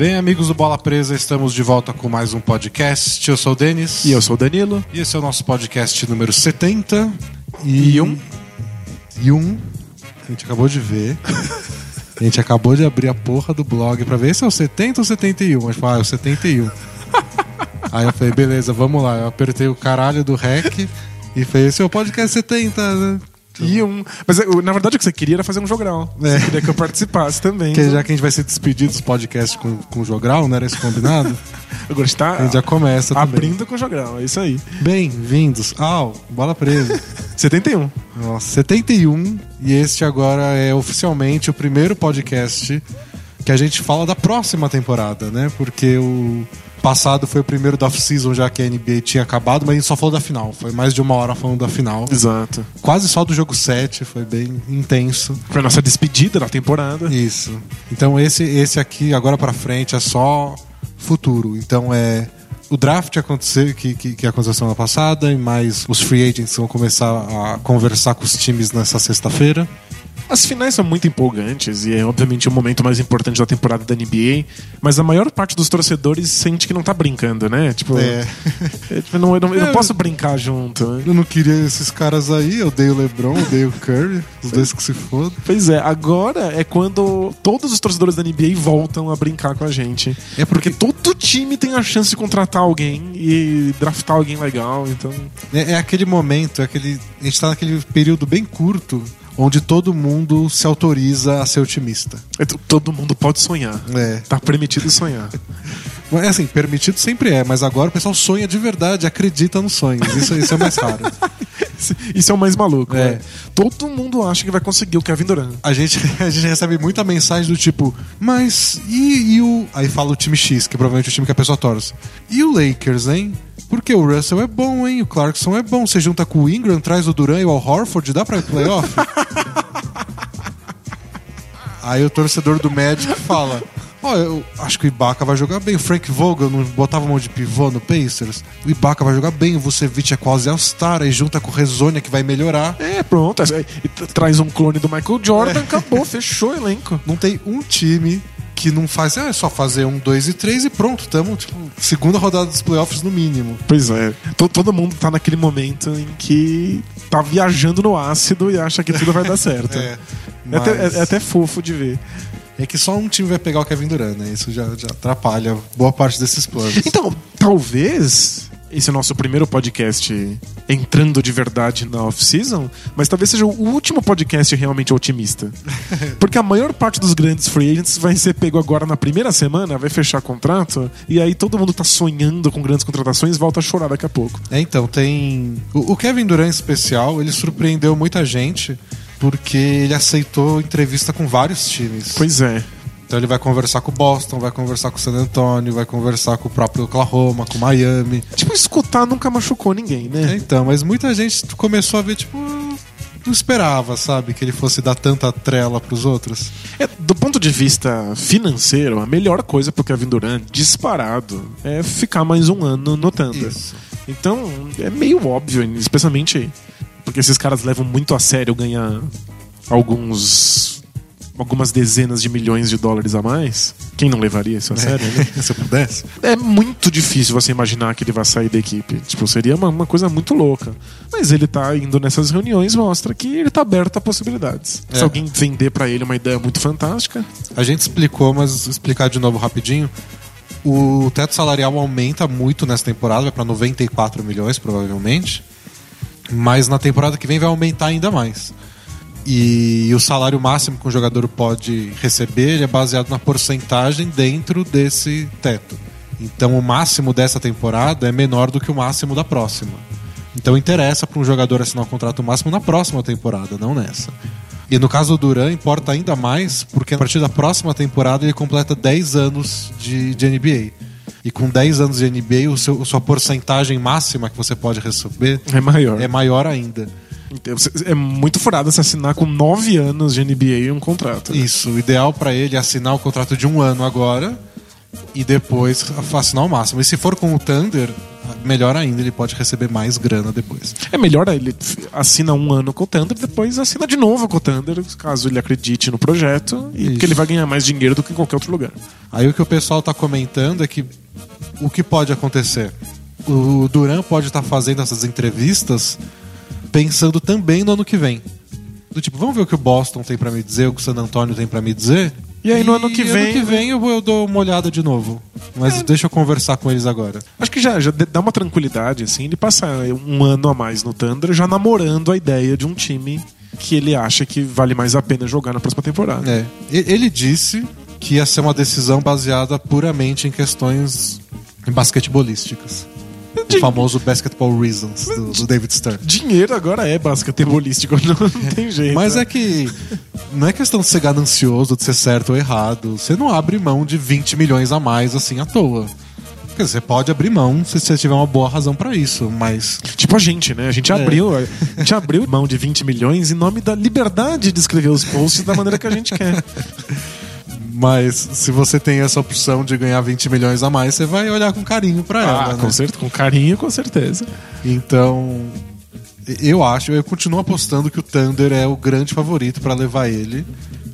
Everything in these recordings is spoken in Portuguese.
Bem, amigos do Bola Presa, estamos de volta com mais um podcast. Eu sou o Denis. E eu sou o Danilo. E esse é o nosso podcast número 70. E, E um. E um. A gente acabou de ver. A gente acabou de abrir a porra do blog pra ver se é o 70 ou 71. Mas ah, é o 71. Aí eu falei, beleza, vamos lá. Eu apertei o caralho do REC e falei, esse é o podcast 70, né? E um. Mas eu- na verdade o que você queria era fazer um jogral. É. Você queria que eu participasse também. Que já que a gente vai se despedir dos podcasts com, com o Jogral, não era isso combinado? Agora está A gente já começa também. abrindo com o jogral, é isso aí. Bem-vindos ao Bola Presa. 71. Nossa, 71. E este agora é oficialmente o primeiro podcast que a gente fala da próxima temporada, né? Porque o passado foi o primeiro da off-season, já que a NBA tinha acabado, mas a gente só falou da final. Foi mais de uma hora falando da final. Exato. Quase só do jogo 7, foi bem intenso. Foi a nossa despedida da temporada. Isso. Então esse, esse aqui, agora pra frente, é só futuro. Então é o draft acontecer, que, que, que aconteceu semana passada, e mais os free agents vão começar a conversar com os times nessa sexta-feira. As finais são muito empolgantes e é obviamente o momento mais importante da temporada da NBA, mas a maior parte dos torcedores sente que não tá brincando, né? Tipo, É. é, tipo, não, eu, não, eu não É. posso brincar junto. né? Eu não queria esses caras aí, eu odeio o LeBron, eu odeio o Curry, os dois que se fodam. Pois é, agora é quando todos os torcedores da NBA voltam a brincar com a gente. É Porque todo time tem a chance de contratar alguém e draftar alguém legal, então. É, é aquele momento, é aquele, a gente tá naquele período bem curto onde todo mundo se autoriza a ser otimista. é todo mundo pode sonhar. É. Tá permitido sonhar. Mas, assim, permitido sempre é, mas agora o pessoal sonha de verdade, acredita nos sonhos. Isso, isso é mais raro. Isso- é o mais maluco. É. né? Todo mundo acha que vai conseguir o Kevin Durant. A gente, a gente recebe muita mensagem do tipo, mas e, e o. Aí fala o time X, que é provavelmente o time que a pessoa torce. E o Lakers, hein? Porque o Russell é bom, hein? O Clarkson é bom. Você junta com o Ingram, traz o Duran e o Al Horford, dá pra ir playoff? Aí o torcedor do Magic fala. Ó, eu acho que o Ibaka vai jogar bem. O Frank Vogel não botava mão de pivô no Pacers. O Ibaka vai jogar bem. O Vucevic é quase All-Star. Aí junta com o Rezonia que vai melhorar. É, pronto. é- e t- traz um clone do Michael Jordan, acabou, fechou o elenco. Não tem um time que não faz, ah, é só fazer um, dois e três e pronto, tamo, tipo, segunda rodada dos playoffs no mínimo. Pois é. To- Todo mundo tá naquele momento em que tá viajando no ácido e acha que tudo vai dar certo. É, É até, mas- é- é até fofo de ver. É que só um time vai pegar o Kevin Durant, né? Isso já, já atrapalha boa parte desses planos. Então, talvez esse é o nosso primeiro podcast entrando de verdade na off-season, mas talvez seja o último podcast realmente otimista. Porque a maior parte dos grandes free agents vai ser pego agora na primeira semana, vai fechar contrato, e aí todo mundo tá sonhando com grandes contratações volta a chorar daqui a pouco. É, então, tem. O, o Kevin Durant em especial, ele surpreendeu muita gente porque ele aceitou entrevista com vários times. Pois é. Então ele vai conversar com o Boston, vai conversar com o San Antonio, vai conversar com o próprio Oklahoma, com o Miami. Tipo, escutar nunca machucou ninguém, É, né? então, mas muita gente começou a ver, tipo, não esperava, sabe, que ele fosse dar tanta trela pros outros. É, do ponto de vista financeiro, a melhor coisa pro Kevin Durant, disparado, é ficar mais um ano no Thunder. Isso. Então, é meio óbvio, especialmente porque esses caras levam muito a sério ganhar alguns algumas dezenas de milhões de dólares a mais. Quem não levaria isso a sério, né? Se eu pudesse. É muito difícil você imaginar que ele vai sair da equipe. Tipo, seria uma, uma coisa muito louca. Mas ele tá indo nessas reuniões, mostra que ele tá aberto a possibilidades. É. Se alguém vender pra ele uma ideia muito fantástica, A gente explicou, mas explicar de novo rapidinho. O teto salarial aumenta muito nessa temporada, vai para 94 milhões, provavelmente. Mas na temporada que vem vai aumentar ainda mais. E o salário máximo que um jogador pode receber é baseado na porcentagem dentro desse teto. Então o máximo dessa temporada é menor do que o máximo da próxima. Então interessa para um jogador assinar o contrato máximo na próxima temporada, não nessa. E no caso do Duran, importa ainda mais, porque a partir da próxima temporada ele completa 10 anos de, de NBA. E com 10 anos de NBA, o seu, a sua porcentagem máxima que você pode receber é maior. é maior ainda. Então, É muito furado se assinar com 9 anos de NBA um contrato. né? Isso, o ideal para ele é assinar o contrato de um ano agora e depois assinar o máximo. E se for com o Thunder, melhor ainda, ele pode receber mais grana depois. É melhor ele assina um ano com o Thunder, depois assina de novo com o Thunder, caso ele acredite no projeto, e Isso. porque ele vai ganhar mais dinheiro do que em qualquer outro lugar. Aí o que o pessoal tá comentando é que o que pode acontecer? O Duran pode estar fazendo essas entrevistas pensando também no ano que vem. Do tipo, vamos ver o que o Boston tem pra me dizer, o que o San Antonio tem pra me dizer. E aí, no ano que vem- ano que vem eu, eu dou uma olhada de novo. Mas deixa eu conversar com eles agora. Acho que já, já dá uma tranquilidade, assim, ele passa um ano a mais no Thunder, já namorando a ideia de um time que ele acha que vale mais a pena jogar na próxima temporada. É. Ele disse que ia ser uma decisão baseada puramente em questões basquetebolísticas. O famoso Basketball Reasons do, do David Stern. Dinheiro agora é basquetebolístico, não, não tem jeito. Mas né? é que não é questão de ser ganancioso, de ser certo ou errado. Você não abre mão de 20 milhões a mais assim à toa. Quer dizer, você pode abrir mão se você tiver uma boa razão pra isso, mas Tipo a gente, né? A gente abriu, a gente abriu mão de 20 milhões em nome da liberdade de escrever os posts da maneira que a gente quer. mas se você tem essa opção de ganhar 20 milhões a mais, você vai olhar com carinho pra ela, Ah, né? com, certeza, com carinho, com certeza. Então, eu acho, eu continuo apostando que o Thunder é o grande favorito pra levar ele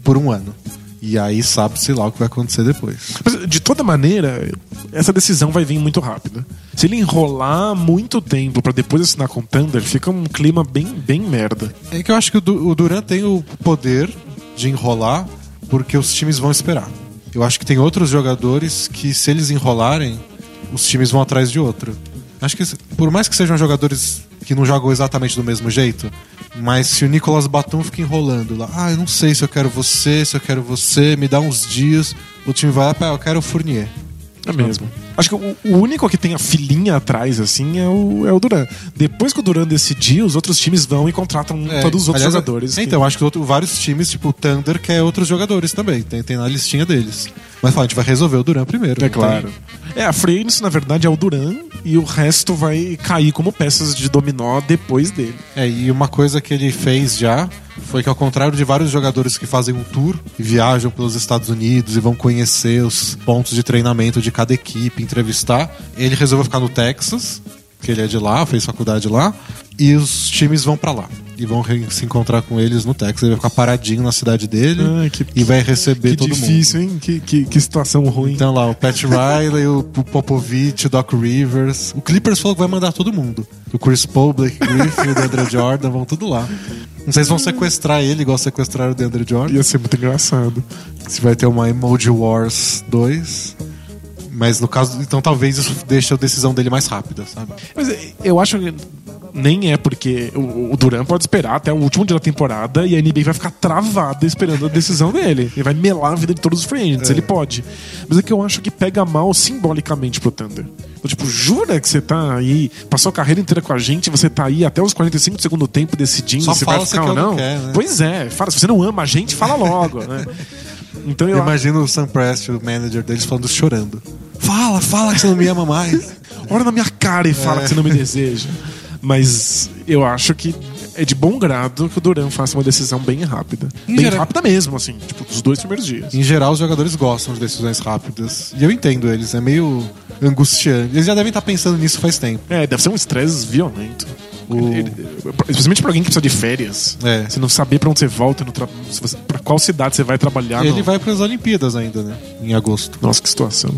por um ano. E aí sabe-se lá o que vai acontecer depois. Mas, de toda maneira, essa decisão vai vir muito rápida. Se ele enrolar muito tempo pra depois assinar com o Thunder, fica um clima bem, bem merda. É que eu acho que o Duran tem o poder de enrolar porque os times vão esperar. Eu acho que tem outros jogadores que, se eles enrolarem, os times vão atrás de outro. Acho que, por mais que sejam jogadores que não jogam exatamente do mesmo jeito, mas se o Nicolas Batum fica enrolando lá, ah, eu não sei se eu quero você, se eu quero você, me dá uns dias, o time vai lá, pá, eu quero o Fournier. É mesmo. Acho que o, o único que tem a filhinha atrás, assim, é o, é o Duran. Depois que o Duran decidir, os outros times vão e contratam É, todos os outros aliás, jogadores. é, Então, acho que outro- vários times, tipo o Thunder, quer outros jogadores também. Tem, tem na listinha deles. Mas fala, a gente vai resolver o Duran primeiro. É não tem- claro. É, a agency, na verdade, é o Duran e o resto vai cair como peças de dominó depois dele. É, e uma coisa que ele fez já foi que, ao contrário de vários jogadores que fazem um tour e viajam pelos Estados Unidos e vão conhecer os pontos de treinamento de cada equipe, entrevistar, ele resolveu ficar no Texas, que ele é de lá, fez faculdade lá, e os times vão pra lá. E vão se encontrar com eles no Texas. Ele vai ficar paradinho na cidade dele Ai, que- e vai receber Que todo difícil, hein? Que, que, que situação ruim. Então lá, o Pat Riley, o o Popovich, o Doc Rivers. O Clippers falou que vai mandar todo mundo. O Chris Paul, Blake Griffin, o DeAndre Jordan, vão tudo lá. Não sei se vão sequestrar ele igual sequestraram o DeAndre Jordan. Ia ser muito engraçado. Se vai ter uma Emoji Wars 2. Mas no caso, então talvez isso deixe a decisão dele mais rápida, sabe? Mas eu acho que nem é porque o, o Duran pode esperar até o último dia da temporada e a NBA vai ficar travada esperando a decisão dele. Ele vai melar a vida de todos os free agents, É. ele pode. Mas é que eu acho que pega mal simbolicamente pro Thunder. Tipo, jura que você tá aí, passou a carreira inteira com a gente, você tá aí até os 45 do segundo tempo decidindo Só se vai ficar ou não não? quer, né? Pois é, fala, se você não ama a gente, fala logo, né? Então eu, Eu imagino o Sam Prest, o manager deles, falando chorando. Fala, fala que você não me ama mais. olha na minha cara e fala É. que você não me deseja. Mas eu acho que é de bom grado que o Duran faça uma decisão bem rápida. Em bem geral- rápida mesmo, assim, tipo, dos dois primeiros dias. Em geral, os jogadores gostam de decisões rápidas. E eu entendo eles, é meio angustiante. Eles já devem estar pensando nisso faz tempo. É, deve ser um estresse violento. O- especialmente pra alguém que precisa de férias. É. Você não saber pra onde você volta, no tra... pra qual cidade você vai trabalhar. ele vai para as Olimpíadas ainda, né? Em agosto. Nossa, que situação.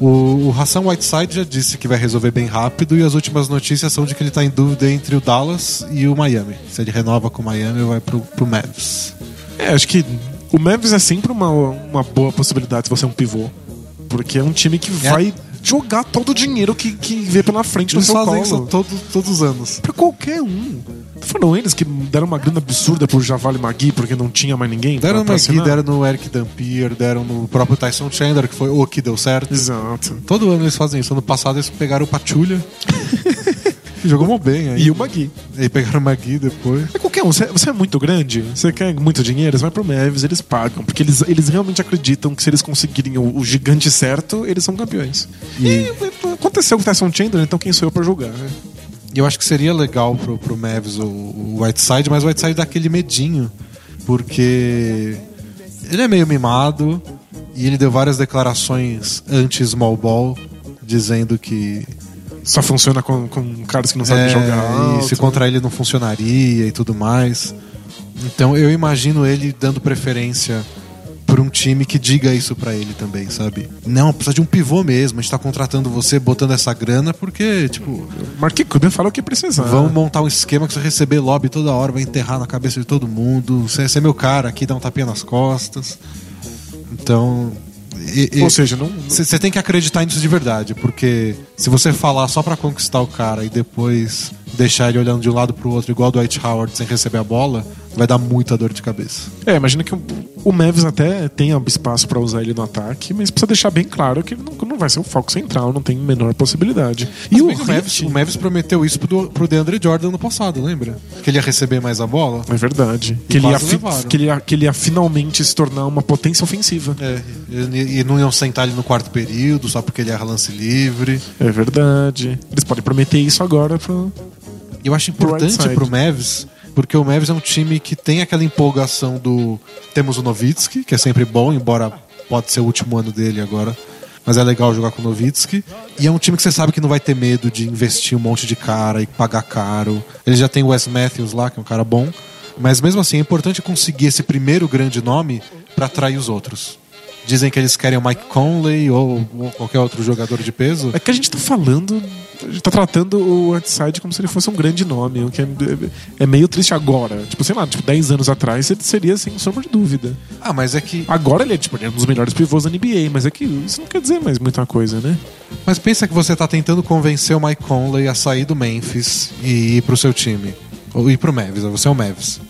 O, o Hassan Whiteside já disse que vai resolver bem rápido e as últimas notícias são de que ele tá em dúvida entre o Dallas e o Miami. Se ele renova com o Miami ou vai pro, pro Mavs. É, acho que o Memphis é sempre uma, uma boa possibilidade se você é um pivô. Porque é um time que É. vai jogar todo o dinheiro que, que vê pela frente no Eles seu fazem colo. isso todo, todos os anos. Pra qualquer um. Foram eles que deram uma grana absurda pro Javale Magui porque não tinha mais ninguém. Deram no assinar? deram no Eric Dampier, deram no próprio Tyson Chandler, que foi o que deu certo. Exato. Todo ano eles fazem isso. Ano passado eles pegaram o Pachulha. jogou mó bem aí. E o Magui. Aí pegaram o Magui depois. É qualquer um. Você, você é muito grande, você quer muito dinheiro, você vai pro Mavis, eles pagam. Porque eles, eles realmente acreditam que se eles conseguirem o, o gigante certo, eles são campeões. E, aconteceu com o Tyson Chandler, então quem sou eu pra julgar? né? E eu acho que seria legal pro, pro Mavs o, o Whiteside, mas o Whiteside dá aquele medinho. Porque ele é meio mimado e ele deu várias declarações anti-small ball, dizendo que Só funciona com, com caras que não sabem É, jogar. E se contra ele não funcionaria e tudo mais. Então eu imagino ele dando preferência por um time que diga isso pra ele também, sabe? Não, precisa de um pivô mesmo. A gente tá contratando você, botando essa grana, porque, tipo, Mark Cuban fala o que precisar. vamos montar um esquema que você receber lobby toda hora, vai enterrar na cabeça de todo mundo. Você, você é meu cara aqui, dá um tapinha nas costas. Então. E- e- Ou seja, não. você tem que acreditar nisso de verdade, porque se você falar só pra conquistar o cara e depois deixar ele olhando de um lado pro outro, igual do Dwight Howard, sem receber a bola, vai dar muita dor de cabeça. É, imagina que o, o Mavis até tem espaço pra usar ele no ataque, mas precisa deixar bem claro que ele não, não vai ser o foco central, não tem menor possibilidade. E Mas o bem que o, Mavis, o Mavis prometeu isso pro, pro DeAndre Jordan no passado, lembra? Que ele ia receber mais a bola. É verdade. E Que ele, ia que, ele ia, que ele ia finalmente se tornar uma potência ofensiva. É, e, e não iam sentar ele no quarto período só porque ele erra lance livre. É verdade. Eles podem prometer isso agora pro. E eu acho Pro importante Whiteside. pro Mavis, porque o Mavis é um time que tem aquela empolgação do. Temos o Novitsky, que é sempre bom, embora pode ser o último ano dele agora. Mas é legal jogar com o Novitsky. E é um time que você sabe que não vai ter medo de investir um monte de cara e pagar caro. Ele já tem o Wes Matthews lá, que é um cara bom. Mas mesmo assim, é importante conseguir esse primeiro grande nome para atrair os outros. Dizem que eles querem o Mike Conley ou, ou qualquer outro jogador de peso. É que a gente tá falando. A gente tá tratando o Whiteside como se ele fosse um grande nome, o que é, é meio triste agora. Tipo, sei lá, tipo, 10 anos atrás ele seria sem sombra de dúvida. Ah, mas é que Agora ele é, tipo, ele é um dos melhores pivôs da NBA, mas é que isso não quer dizer mais muita coisa, né? Mas pensa que você tá tentando convencer o Mike Conley a sair do Memphis e ir pro seu time. Ou ir pro Mavis, você é o Mavis.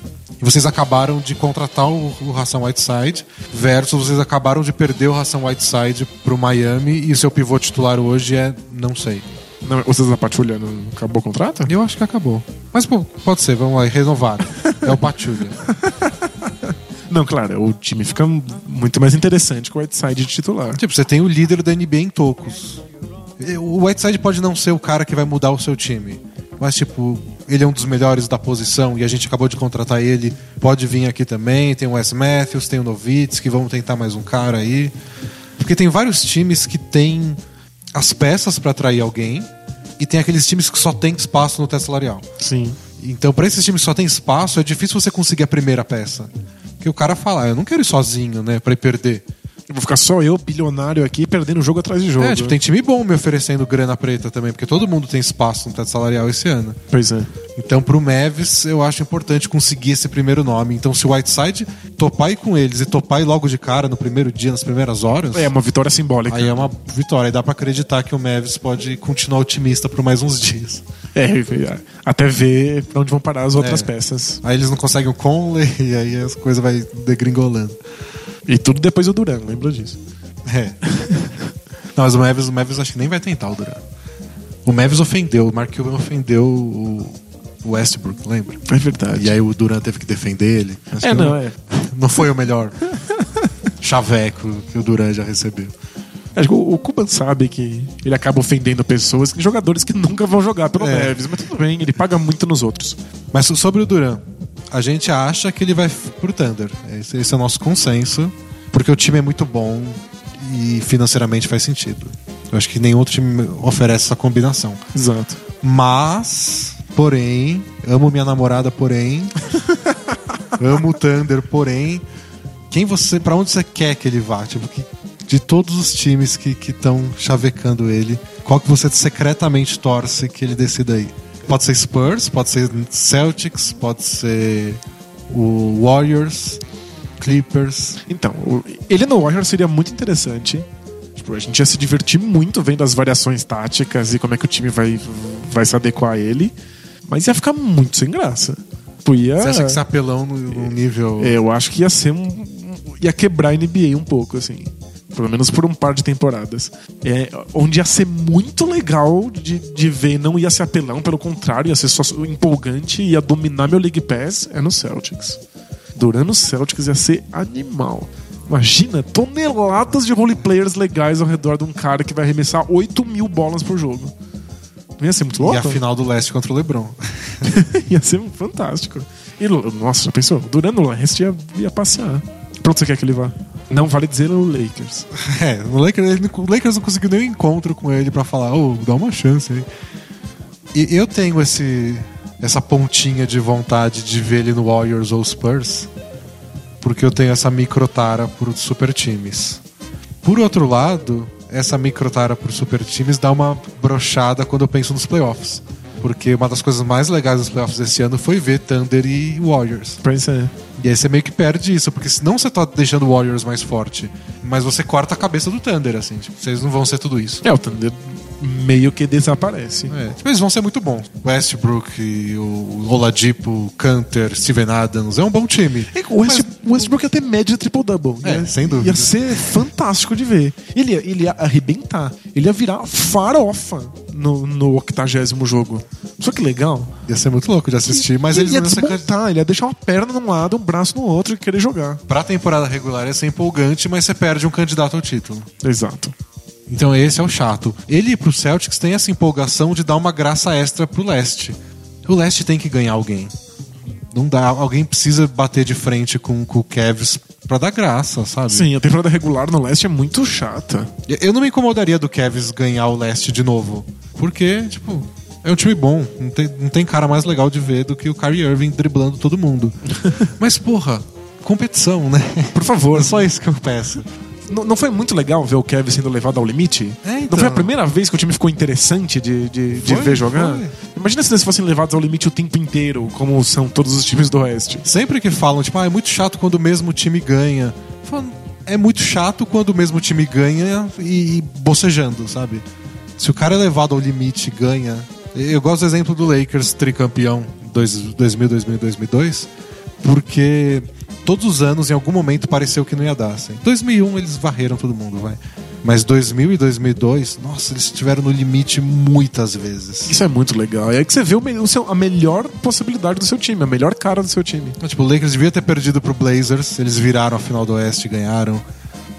E vocês acabaram de contratar o, o Ração Whiteside, versus vocês acabaram de perder o Ração Whiteside pro Miami e o seu pivô titular hoje é não sei. Não, vocês da Patrulha não acabou o contrato? Eu acho que acabou. Mas pô, pode ser, vamos lá, renovaram. É o Pachulia. Não, claro, o time fica muito mais interessante com o Whiteside de titular. Tipo, você tem o líder da NBA em tocos. O Whiteside pode não ser o cara que vai mudar o seu time. Mas, tipo, ele é um dos melhores da posição e a gente acabou de contratar ele. Pode vir aqui também. Tem o Wes Matthews, tem o Novitsky, vamos tentar mais um cara aí. Porque tem vários times que têm as peças pra atrair alguém e tem aqueles times que só tem espaço no teto salarial. Sim. Então, pra esses times que só tem espaço, é difícil você conseguir a primeira peça. Porque o cara fala, ah, eu não quero ir sozinho, né, ir perder. Eu vou ficar só eu, bilionário, aqui, perdendo jogo atrás de jogo. É, tipo, tem time bom me oferecendo grana preta também, porque todo mundo tem espaço no teto salarial esse ano. Pois é. Então, pro Mavis, eu acho importante conseguir esse primeiro nome. Então, se o Whiteside topar com eles e topar logo de cara no primeiro dia, nas primeiras horas, É uma vitória simbólica. aí é uma vitória. Aí dá pra acreditar que o Mavis pode continuar otimista por mais uns dias. É, até ver pra onde vão parar as outras É. peças. Aí eles não conseguem o Conley e aí as coisas vai degringolando. E tudo depois do Duran, lembra disso. É. Não, mas o Mavis, o Mavis acho que nem vai tentar o Duran. O Mavis ofendeu, o Mark Cuban ofendeu o Westbrook, lembra? É verdade. E aí o Duran teve que defender ele. Acho É, não, é. Não foi o melhor chaveco que o Duran já recebeu. Acho que o o Kuban sabe que ele acaba ofendendo pessoas, jogadores que nunca vão jogar pelo É. Neves, mas tudo bem, ele paga muito nos outros. Mas so- sobre o Duran, a gente acha que ele vai pro Thunder. Esse, esse é o nosso consenso, porque o time é muito bom e financeiramente faz sentido. Eu acho que nenhum outro time oferece essa combinação. Exato. Mas, porém, amo minha namorada, porém, amo o Thunder, porém, quem você, para onde você quer que ele vá? Tipo, que, de todos os times que estão chavecando ele, qual que você secretamente torce que ele decida aí? Pode ser Spurs, pode ser Celtics, pode ser o Warriors, Clippers. Então, ele no Warriors seria muito interessante. Tipo, a gente ia se divertir muito vendo as variações táticas e como é que o time vai, vai se adequar a ele. Mas ia ficar muito sem graça. Tipo, ia- Você acha que esse apelão no, no nível. É, eu acho que ia ser um. ia quebrar a NBA um pouco, assim. Pelo menos por um par de temporadas. É, onde ia ser muito legal de, de ver, não ia ser apelão, pelo contrário, ia ser só empolgante, ia dominar meu League Pass, é no Celtics. Durando o Celtics ia ser animal. Imagina, toneladas de roleplayers legais ao redor de um cara que vai arremessar 8 mil bolas por jogo. Não ia ser muito louco? E a final do leste contra o LeBron. ia ser fantástico. E, nossa, já pensou? Durando o leste ia, ia passear. Pra onde você quer que ele vá? Não vale dizer o Lakers. É, o Lakers, ele- o Lakers não conseguiu nem um encontro com ele pra falar, ô, dá uma chance aí. E eu tenho esse, essa pontinha de vontade de ver ele no Warriors ou Spurs, porque eu tenho essa microtara por super times. Por outro lado, essa microtara por super times dá uma brochada quando eu penso nos playoffs. Porque uma das coisas mais legais dos playoffs desse ano foi ver Thunder e Warriors. Pois é. E aí você meio que perde isso, porque senão você tá deixando o Warriors mais forte, mas você corta a cabeça do Thunder, assim, tipo, vocês não vão ser tudo isso. É, o Thunder meio que desaparece. É, tipo, eles vão ser muito bons. Westbrook, o Oladipo, Canter, Steven Adams, é um bom time. É, O West, o Westbrook ia ter média triple-double. É, Ia- sem dúvida. Ia ser fantástico de ver. Ele ia, ele ia arrebentar. Ele ia virar farofa no, no 80 jogo. Só que legal. Ia ser muito louco de assistir, mas ele eles ia não iam ser desmontar, ele ia deixar uma perna num lado, um braço no outro e querer jogar. Pra temporada regular ia ser empolgante, mas você perde um candidato ao título. Exato. Então esse é o chato. Ele pro Celtics tem essa empolgação de dar uma graça extra pro leste. O leste tem que ganhar alguém. Não dá, alguém precisa bater de frente com, com o Cavs pra dar graça, sabe? Sim, a temporada regular no leste é muito chata. Eu não me incomodaria do Cavs ganhar o leste de novo. Porque, tipo, é um time bom. Não tem, não tem cara mais legal de ver do que o Kyrie Irving driblando todo mundo. Mas, porra, competição, né? Por favor. É só isso que eu peço. Não, não foi muito legal ver o Kevin sendo levado ao limite? É, então. Não foi a primeira vez que o time ficou interessante de, de, de Foi, ver jogar? foi. Imagina se eles fossem levados ao limite o tempo inteiro, como são todos os times do Oeste. Sempre que falam, tipo, ah, é muito chato quando o mesmo time ganha. É muito chato quando o mesmo time ganha e, e bocejando, sabe? Se o cara é levado ao limite e ganha. Eu gosto do exemplo do Lakers tricampeão 2000, 2000, 2002, porque todos os anos, em algum momento, pareceu que não ia dar. Assim. 2001 eles varreram todo mundo, vai. Mas 2000 e 2002, nossa, eles estiveram no limite muitas vezes. Isso é muito legal. E aí que você vê o o seu- a melhor possibilidade do seu time, a melhor cara do seu time. Tipo, o Lakers devia ter perdido pro Blazers, eles viraram a final do Oeste e ganharam.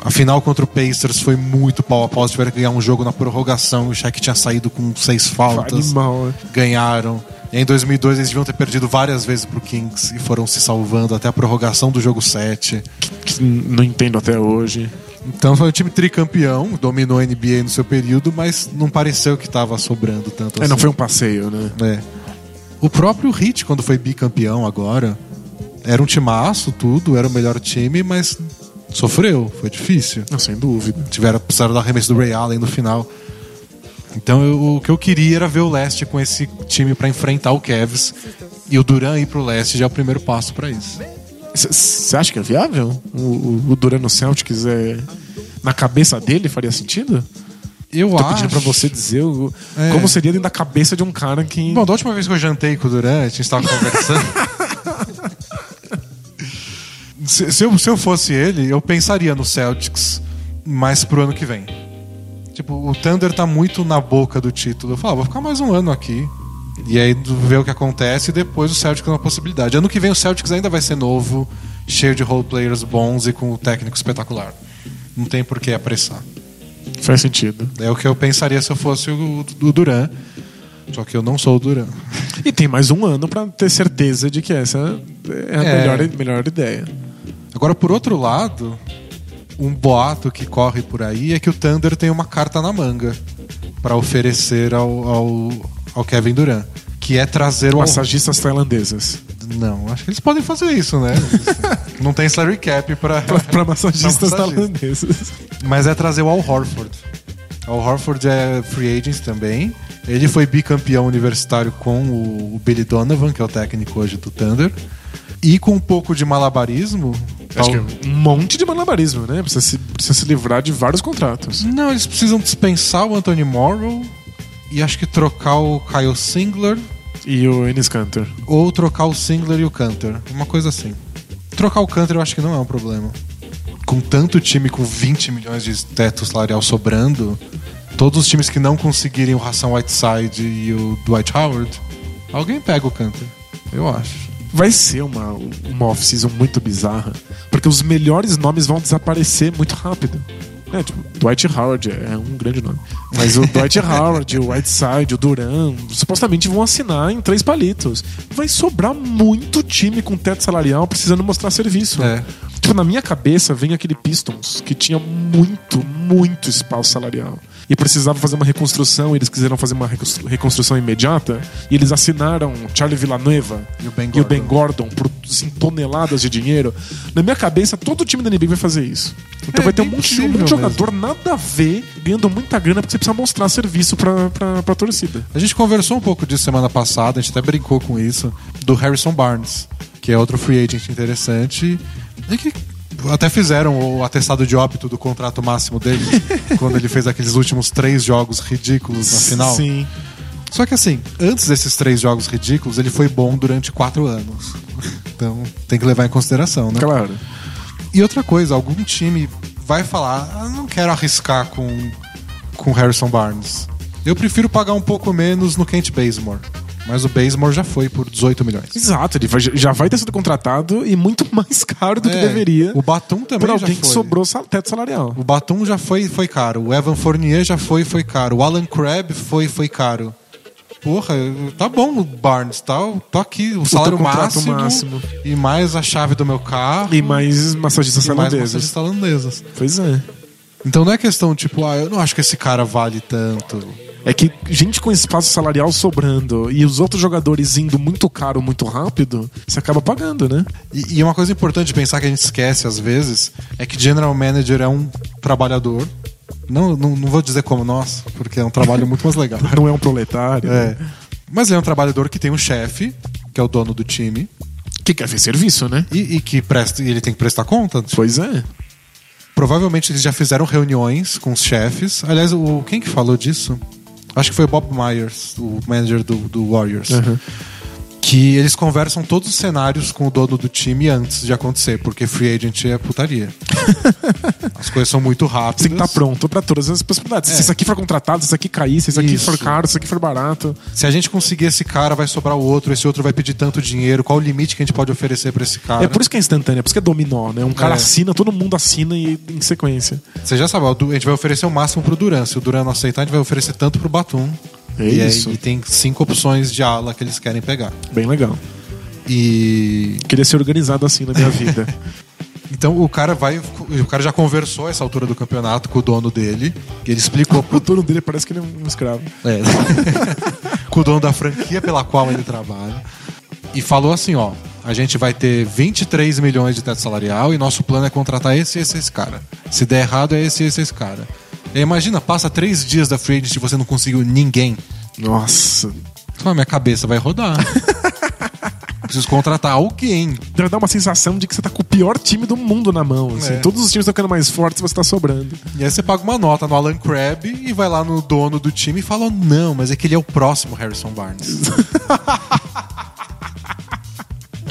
A final contra o Pacers foi muito pau a pau, tiveram que ganhar um jogo na prorrogação, o Shaq tinha saído com seis faltas, Animal, é. ganharam. E em 2002 eles deviam ter perdido várias vezes pro Kings e foram se salvando até a prorrogação do jogo 7. Que não entendo até hoje. Então foi um time tricampeão, dominou a NBA no seu período, mas não pareceu que estava sobrando tanto É, assim. não foi um passeio, né? É. O próprio Heat, quando foi bicampeão agora, era um timaço, tudo, era o melhor time, mas sofreu, foi difícil. Não, sem dúvida. Tiveram, precisaram do arremesso do Ray Allen no final. Então eu- o que eu queria era ver o Leste com esse time pra enfrentar o Cavs. E o Duran ir pro Leste já é o primeiro passo pra isso. Você acha que é viável? O, o, o Duran no Celtics é. Na cabeça dele faria sentido? Eu Tô acho. pedindo pra você dizer o- É. como seria dentro da cabeça de um cara que. Bom, da última vez que eu jantei com o Duran, a gente estava conversando. se, se eu, se eu fosse ele, eu pensaria no Celtics mais pro ano que vem. Tipo, o Thunder tá muito na boca do título. Eu falo, ah, vou ficar mais um ano aqui. E aí ver o que acontece e depois o Celtics é uma possibilidade. Ano que vem o Celtics ainda vai ser novo, cheio de role players bons e com o técnico espetacular. Não tem por que apressar. Faz sentido. É o que eu pensaria se eu fosse o, o Duran. Só que eu não sou o Duran. E tem mais um ano pra ter certeza de que essa é a É. Melhor, melhor ideia. Agora, por outro lado, um boato que corre por aí é que o Thunder tem uma carta na manga para oferecer ao, ao, ao Kevin Durant, que é trazer o Massagistas tailandesas. Não, acho que eles podem fazer isso, né? Não tem salary cap para pra massagistas tailandeses. mas é trazer o Al Horford. Al Horford é free agent também. Ele foi bicampeão universitário com o, o Billy Donovan, que é o técnico hoje do Thunder. E com um pouco de malabarismo. Acho tal- que é um monte de malabarismo, né? Precisa se, precisa se livrar de vários contratos. Não, eles precisam dispensar o Anthony Morrow e acho que trocar o Kyle Singler E o Enes Kanter. ou trocar o Singler e o Cantor. Uma coisa assim. Trocar o Cantor eu acho que não é um problema. Com tanto time com 20 milhões de teto salarial sobrando, todos os times que não conseguirem o Ração Whiteside e o Dwight Howard, alguém pega o Cantor. Eu acho. Vai ser uma, uma off-season muito bizarra, porque os melhores nomes vão desaparecer muito rápido. É, tipo, Dwight Howard é um grande nome. Mas o Dwight Howard, o Whiteside, o Duran, supostamente vão assinar em três palitos. Vai sobrar muito time com teto salarial precisando mostrar serviço. É. Tipo, na minha cabeça vem aquele Pistons que tinha muito, muito espaço salarial. E precisava fazer uma reconstrução, e eles quiseram fazer uma reconstru- reconstrução imediata, e eles assinaram Charlie Villanueva E o Ben e o Ben Gordon. Gordon por assim, toneladas de dinheiro. Na minha cabeça, todo time da NBA vai fazer isso. Então É, vai ter um monte, de- um jogador nada a ver, ganhando muita grana, porque você precisa mostrar serviço pra, pra, pra torcida. A gente conversou um pouco disso semana passada, a gente até brincou com isso, do Harrison Barnes, que é outro free agent interessante e que até fizeram o atestado de óbito do contrato máximo dele quando ele fez aqueles últimos três jogos ridículos na final. Sim. Só que assim, antes desses três jogos ridículos, ele foi bom durante quatro anos. Então tem que levar em consideração, né? Claro. E outra coisa, algum time vai falar, ah, não quero arriscar com com Harrison Barnes. Eu prefiro pagar um pouco menos no Kent Bazemore. Mas o Bazemore já foi por 18 milhões. Exato, ele vai- já vai ter sido contratado e muito mais caro do que É, deveria O Batum também por já alguém foi. que sobrou sal- teto salarial. O Batum já foi foi caro. O Evan Fournier já foi foi caro. O Alan Crabb foi foi caro. Porra, tá bom o Barnes, tá, tô aqui, o salário contrato máximo, máximo. e mais a chave do meu carro E mais massagistas e mais massagistas tailandesas. Pois é. Então não é questão tipo, ah, eu não acho que esse cara vale tanto. É que gente com espaço salarial sobrando e os outros jogadores indo muito caro, muito rápido, você acaba pagando, né? E, e uma coisa importante de pensar que a gente esquece às vezes é que general manager é um trabalhador. Não, não, não vou dizer como nós, porque é um trabalho muito mais legal. Não é um proletário. É. Mas ele é um trabalhador que tem um chefe, que é o dono do time, Que quer ver serviço, né? e, e que presta, e ele tem que prestar conta. Pois é. Provavelmente eles já fizeram reuniões com os chefes. Aliás, o, quem que falou disso? Acho que foi Bob Myers, o manager do, do Warriors. Uhum. Que eles conversam todos os cenários com o dono do time antes de acontecer, porque free agent é putaria. As coisas são muito rápidas. Você tem que estar pronto pra todas as possibilidades. É. Se isso aqui for contratado, se isso aqui cair, se isso aqui Isso. for caro, se isso aqui for barato. Se a gente conseguir esse cara, vai sobrar o outro, esse outro vai pedir tanto dinheiro, qual o limite que a gente pode oferecer pra esse cara? É por isso que é instantâneo, é por isso que é dominó, né? Um cara É. assina, todo mundo assina e em sequência. Você já sabe, a gente vai oferecer o máximo pro Duran. Se o Duran não aceitar, a gente vai oferecer tanto pro Batum. É e, isso. e tem cinco opções de ala que eles querem pegar. Bem legal. E Queria ser organizado assim na minha vida. então o cara vai, o cara já conversou a essa altura do campeonato com o dono dele, e ele explicou o dono dele parece que ele é um escravo. É. com o dono da franquia pela qual ele trabalha. E falou assim, ó, a gente vai ter 23 milhões de teto salarial e nosso plano é contratar esse e esse, esse cara. Se der errado, é esse e esse, esse cara. Aí, imagina, passa três dias da free agency e você não conseguiu ninguém. Nossa. Só minha cabeça vai rodar. Preciso contratar alguém. Deve dar uma sensação de que você tá com o pior time do mundo na mão. assim. É. Todos os times estão ficando mais fortes e você tá sobrando. E aí você paga uma nota no Alan Crabb e vai lá no dono do time e fala: Não, mas é que ele é o próximo Harrison Barnes.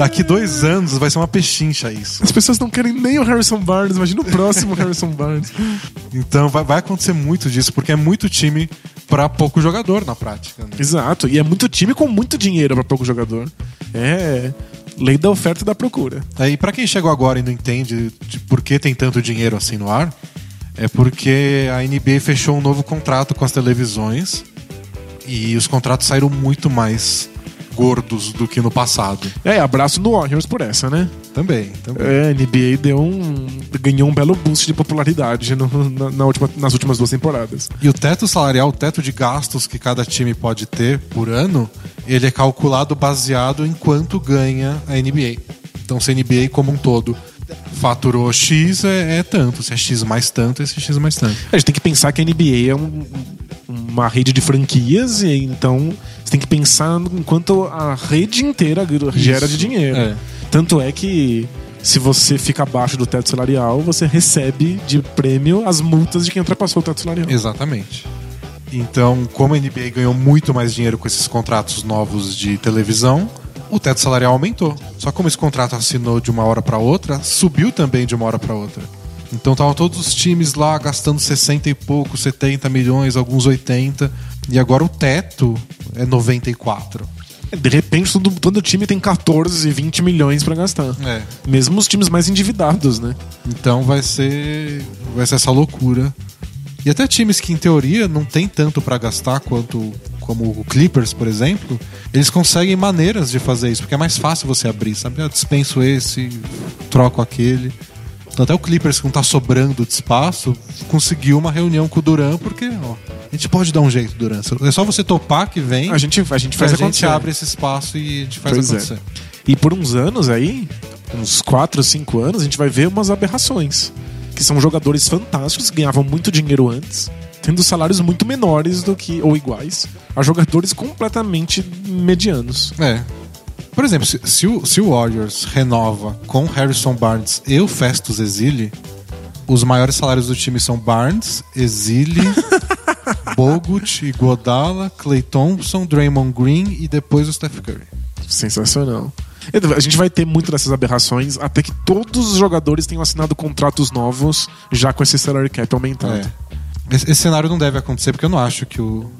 Daqui dois anos vai ser uma pechincha isso. As pessoas não querem nem o Harrison Barnes, imagina o próximo Harrison Barnes. Então vai, vai acontecer muito disso, porque é muito time pra pouco jogador na prática. né? Exato, e é muito time com muito dinheiro pra pouco jogador. É lei da oferta e da procura. Aí, pra quem chegou agora e não entende de por que tem tanto dinheiro assim no ar, é porque a NBA fechou um novo contrato com as televisões e os contratos saíram muito mais gordos do que no passado. É, abraço no Warriors por essa, né? Também, também. É, a NBA deu um, ganhou um belo boost de popularidade no- na- na última- nas últimas duas temporadas. E o teto salarial, o teto de gastos que cada time pode ter por ano, ele é calculado baseado em quanto ganha a NBA. Então, se a NBA como um todo faturou X, é, é tanto. Se é X mais tanto, esse é X mais tanto. A gente tem que pensar que a NBA é um- uma rede de franquias e então você tem que pensar em quanto a rede inteira gera de dinheiro. É. Tanto é que se você fica abaixo do teto salarial, você recebe de prêmio as multas de quem ultrapassou o teto salarial. Exatamente. Então, como a NBA ganhou muito mais dinheiro com esses contratos novos de televisão, o teto salarial aumentou. Só como esse contrato assinou de uma hora para outra, subiu também de uma hora para outra. Então estavam todos os times lá gastando 60 e pouco, 70 milhões, alguns 80, e agora o teto é 94. De repente, todo, todo time tem 14, 20 milhões pra gastar. É. Mesmo os times mais endividados, né? Então vai ser vai ser essa loucura. E até times que em teoria não tem tanto pra gastar quanto como o Clippers, por exemplo, eles conseguem maneiras de fazer isso, porque é mais fácil você abrir, sabe? Eu dispenso esse, troco aquele. Então até o Clippers, que não tá sobrando de espaço, conseguiu uma reunião com o Duran, porque ó, a gente pode dar um jeito, Duran. É só você topar que vem. A gente, a gente faz a gente acontecer. abre esse espaço e a gente faz Pois é. acontecer. E por uns anos aí, uns 4, 5 anos, a gente vai ver umas aberrações. Que são jogadores fantásticos, que ganhavam muito dinheiro antes, tendo salários muito menores do que, ou iguais, a jogadores completamente medianos. É. Por exemplo, se, se o, se o Warriors renova com Harrison Barnes e o Festus Exili, os maiores salários do time são Barnes, Exili, Bogut, Iguodala, Clay Thompson, Draymond Green e depois o Steph Curry. Sensacional. A gente vai ter muito dessas aberrações até que todos os jogadores tenham assinado contratos novos já com esse salary cap aumentado. É. Esse, esse cenário não deve acontecer porque eu não acho que o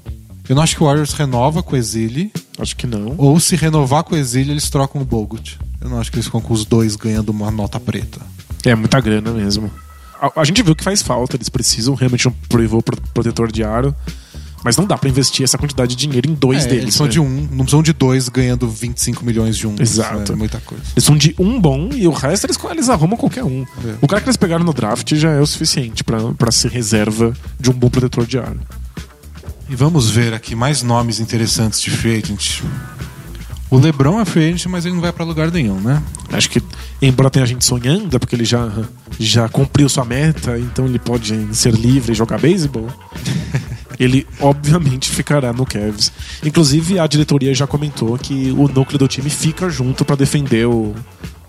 eu não acho que o Warriors renova com o Exili Acho que não. ou se renovar com o Exili eles trocam o Bogut. Eu não acho que eles ficam com os dois ganhando uma nota preta. É muita grana mesmo. A, a gente viu que faz falta, eles precisam realmente um pivô pro- protetor de aro. Mas não dá pra investir essa quantidade de dinheiro em dois É, deles. eles são né? de um, não precisam de dois ganhando 25 milhões de um. Exato. É muita coisa. Eles são de um bom e o resto eles, eles arrumam qualquer um. É. O cara que eles pegaram no draft já é o suficiente pra ser reserva de um bom protetor de aro. E vamos ver aqui mais nomes interessantes de free agent. O LeBron é free agent, mas ele não vai pra lugar nenhum, né? Acho que, embora tenha gente sonhando, é porque ele já, já cumpriu sua meta, então ele pode ser livre e jogar beisebol. ele, obviamente, ficará no Cavs. Inclusive, a diretoria já comentou que o núcleo do time fica junto pra defender o,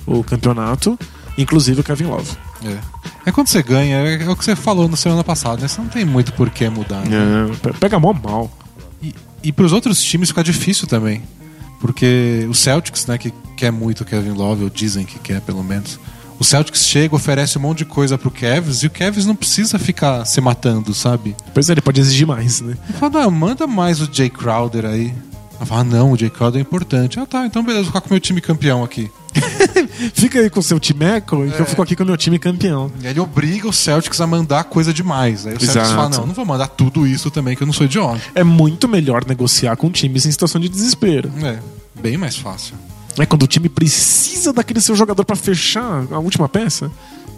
o campeonato, inclusive o Kevin Love. É. É quando você ganha, é, é o que você falou na semana passada, né? Você não tem muito por que mudar. né? É, pe- pega mó mal. E, e pros outros times fica difícil também. Porque o Celtics, né, que quer muito o Kevin Love, ou dizem que quer pelo menos. O Celtics chega, oferece um monte de coisa pro Cavs e o Cavs não precisa ficar se matando, sabe? Pois é, ele pode exigir mais, né? Ele fala, não, manda mais o Jay Crowder aí. Ela fala, ah, não, o Jay Crowder é importante. Ah, tá, então beleza, vou ficar com o meu time campeão aqui. Fica aí com o seu timeco e que eu fico aqui com o meu time campeão. E ele obriga o Celtics a mandar coisa demais. Aí o Celtics Exato. fala, não, não vou mandar tudo isso também, que eu não sou idiota. É muito melhor negociar com times em situação de desespero. É, bem mais fácil. É quando o time precisa daquele seu jogador pra fechar a última peça.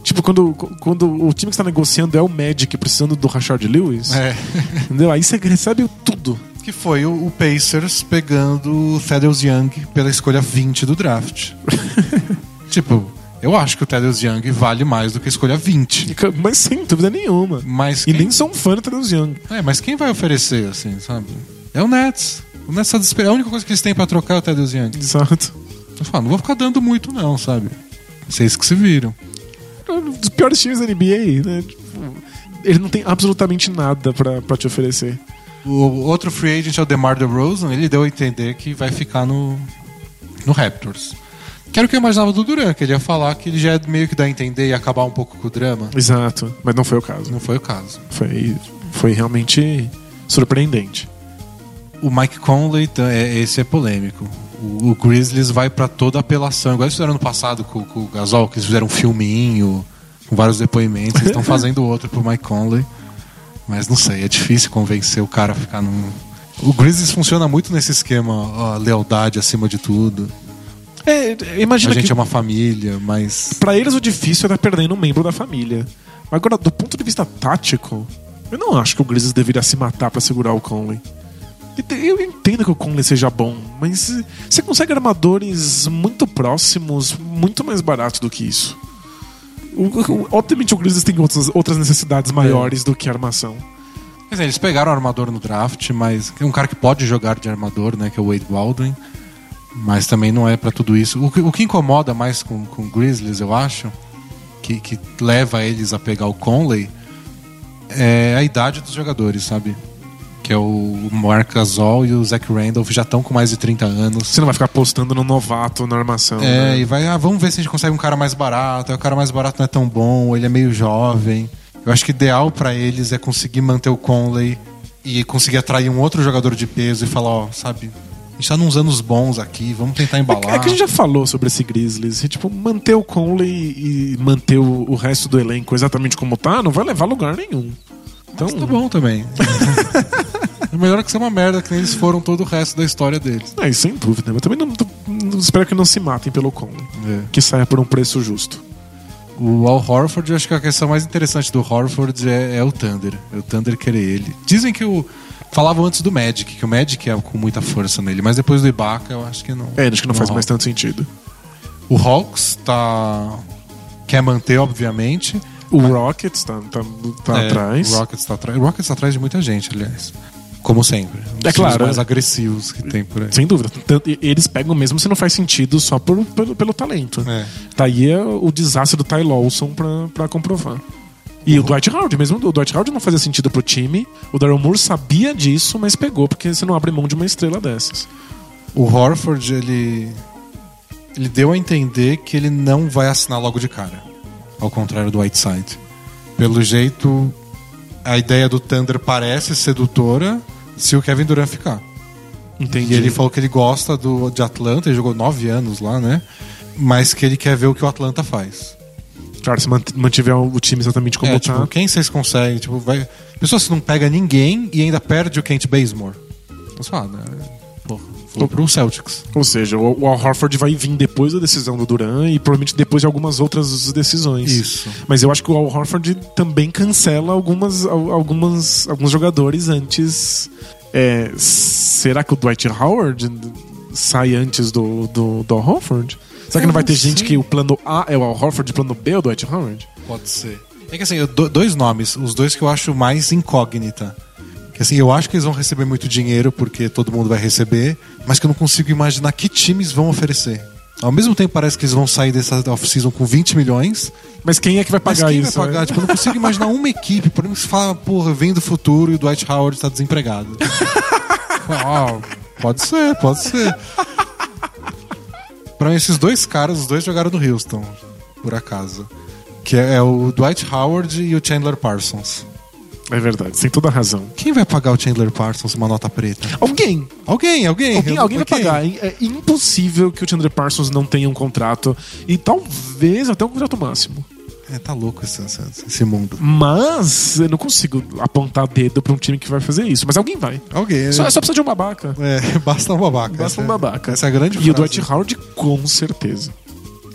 Tipo, quando, quando o time que está negociando é o Magic precisando do Rashard Lewis. É. Entendeu? Aí você recebe tudo. Que foi o, o Pacers pegando o Thaddeus Young pela escolha 20 do draft. tipo, eu acho que o Thaddeus Young vale mais do que a escolha 20. Mas sem dúvida nenhuma. Mas E quem, nem sou um fã do Tadeusz Young. é, mas quem vai oferecer, assim, sabe? É o Nets. O Nets tá desesperado. A única coisa que eles têm pra trocar é o Thaddeus Young. Exato. Eu falo, não vou ficar dando muito não, sabe? Vocês que se viram. Um dos piores times da NBA, né? Tipo, ele não tem absolutamente nada pra, pra te oferecer. O outro free agent é o DeMar DeRozan. Ele deu a entender que vai ficar no, no Raptors. Que era o que eu imaginava do Duran, que ele ia falar que ele já é meio que dá a entender e acabar um pouco com o drama. Exato. Mas não foi o caso. Não foi o caso. Foi, foi realmente surpreendente. O Mike Conley, tá- é- esse é polêmico. O, o Grizzlies vai pra toda apelação, igual eles fizeram no passado com, com o Gasol, que eles fizeram um filminho com vários depoimentos. Eles estão fazendo outro pro Mike Conley. Mas não sei, é difícil convencer o cara a ficar num. O Grizzlies funciona muito nesse esquema, ó, lealdade acima de tudo. É, imagina A gente que é uma família, mas. pra eles o difícil é estar perdendo um membro da família. Mas agora, do ponto de vista tático, eu não acho que o Grizzlies deveria se matar pra segurar o Conley. Eu entendo que o Conley seja bom, mas você consegue armadores muito próximos, muito mais baratos do que isso. O- o- obviamente o Grizzlies tem outras, outras necessidades maiores do que armação. Quer dizer, eles pegaram o armador no draft, mas é um cara que pode jogar de armador, né? Que é o Wade Baldwin. Mas também não é pra tudo isso. O que, o que incomoda mais com, com o Grizzlies, eu acho, que, que leva eles a pegar o Conley, é a idade dos jogadores, sabe? Que é o Mark Gasol e o Zach Randolph já estão com mais de 30 anos. Você não vai ficar apostando no novato na armação. É, né? e vai, ah, vamos ver se a gente consegue um cara mais barato. Aí o cara mais barato não é tão bom, ele é meio jovem. Eu acho que ideal pra eles é conseguir manter o Conley e conseguir atrair um outro jogador de peso e falar, ó, sabe, a gente tá nos anos bons aqui, vamos tentar É embalar. É que a gente já falou sobre esse Grizzlies. E, tipo, manter o Conley e manter o, o resto do elenco exatamente como tá, não vai levar lugar nenhum. Então, Mas tá bom também. é melhor que ser uma merda que nem eles foram todo o resto da história deles. É, sem dúvida. Mas também não, não- espero que não se matem pelo Conley. É. Que saia por um preço justo. O Al Horford, eu acho que a questão mais interessante do Horford é, é o Thunder. É o Thunder querer ele. Dizem que o. Falavam antes do Magic, que o Magic é com muita força nele, mas depois do Ibaka eu acho que não. É, acho que não, faz rola. mais tanto sentido. O Hawks tá. quer manter, obviamente. O Rockets tá, tá, tá É, atrás. O Rockets tá atrás. O Rockets tá atrás de muita gente, aliás. Como sempre. Um dos É claro, times mais é. agressivos que tem por aí. Sem dúvida. Eles pegam mesmo se não faz sentido só por, pelo, pelo talento. É. Tá aí é o desastre do Ty Lawson pra, pra comprovar. E o Dwight Howard, mesmo o Dwight Howard não fazia sentido pro time. O Daryl Moore sabia disso, mas pegou, porque você não abre mão de uma estrela dessas. O Horford, ele. Ele deu a entender que ele não vai assinar logo de cara. Ao contrário do Whiteside. Pelo jeito, a ideia do Thunder parece sedutora se o Kevin Durant ficar. Entendi. E ele falou que ele gosta do, de Atlanta, ele jogou nove anos lá, né? Mas que ele quer ver o que o Atlanta faz. Claro, se mant- mantiver o time exatamente como é, tá. tipo, quem vocês conseguem? Tipo, vai... Pessoa, se não pega ninguém e ainda perde o Kent Bazemore. Então, você fala, né? Porra, vou pro Celtics. Ou seja, o, o Al Horford vai vir depois da decisão do Duran e provavelmente depois de algumas outras decisões. Isso. Mas eu acho que o Al Horford também cancela algumas, al- algumas, alguns jogadores antes. É, será que o Dwight Howard sai antes do, do, do Al Horford? Será que não vai ter gente que o plano A é o Al Horford e o plano B é o Dwight Howard? Pode ser. É que assim, dois nomes, os dois que eu acho mais incógnita. Que assim, eu acho que eles vão receber muito dinheiro porque todo mundo vai receber, mas que eu não consigo imaginar que times vão oferecer. Ao mesmo tempo parece que eles vão sair dessa off-season com 20 milhões, Mas quem é que vai pagar quem isso? vai pagar? né? Tipo, eu não consigo imaginar uma equipe, por exemplo, que fala, porra, vem do futuro e o Dwight Howard está desempregado. Pode ser, pode ser. Pra mim, esses dois caras, os dois jogaram no Houston, por acaso. Que é o Dwight Howard e o Chandler Parsons. É verdade, tem toda a razão. Quem vai pagar o Chandler Parsons uma nota preta? Alguém, Alguém, alguém. Alguém, alguém vai pagar. É impossível que o Chandler Parsons não tenha um contrato. E talvez até um contrato máximo. É, tá louco esse, esse- mundo. Mas eu não consigo apontar dedo pra um time que vai fazer isso. Mas alguém vai. Alguém. Só, só precisa de um babaca. É, basta um babaca. Basta Essa um é- babaca. Essa é a grande E o. Dwight Howard, com certeza.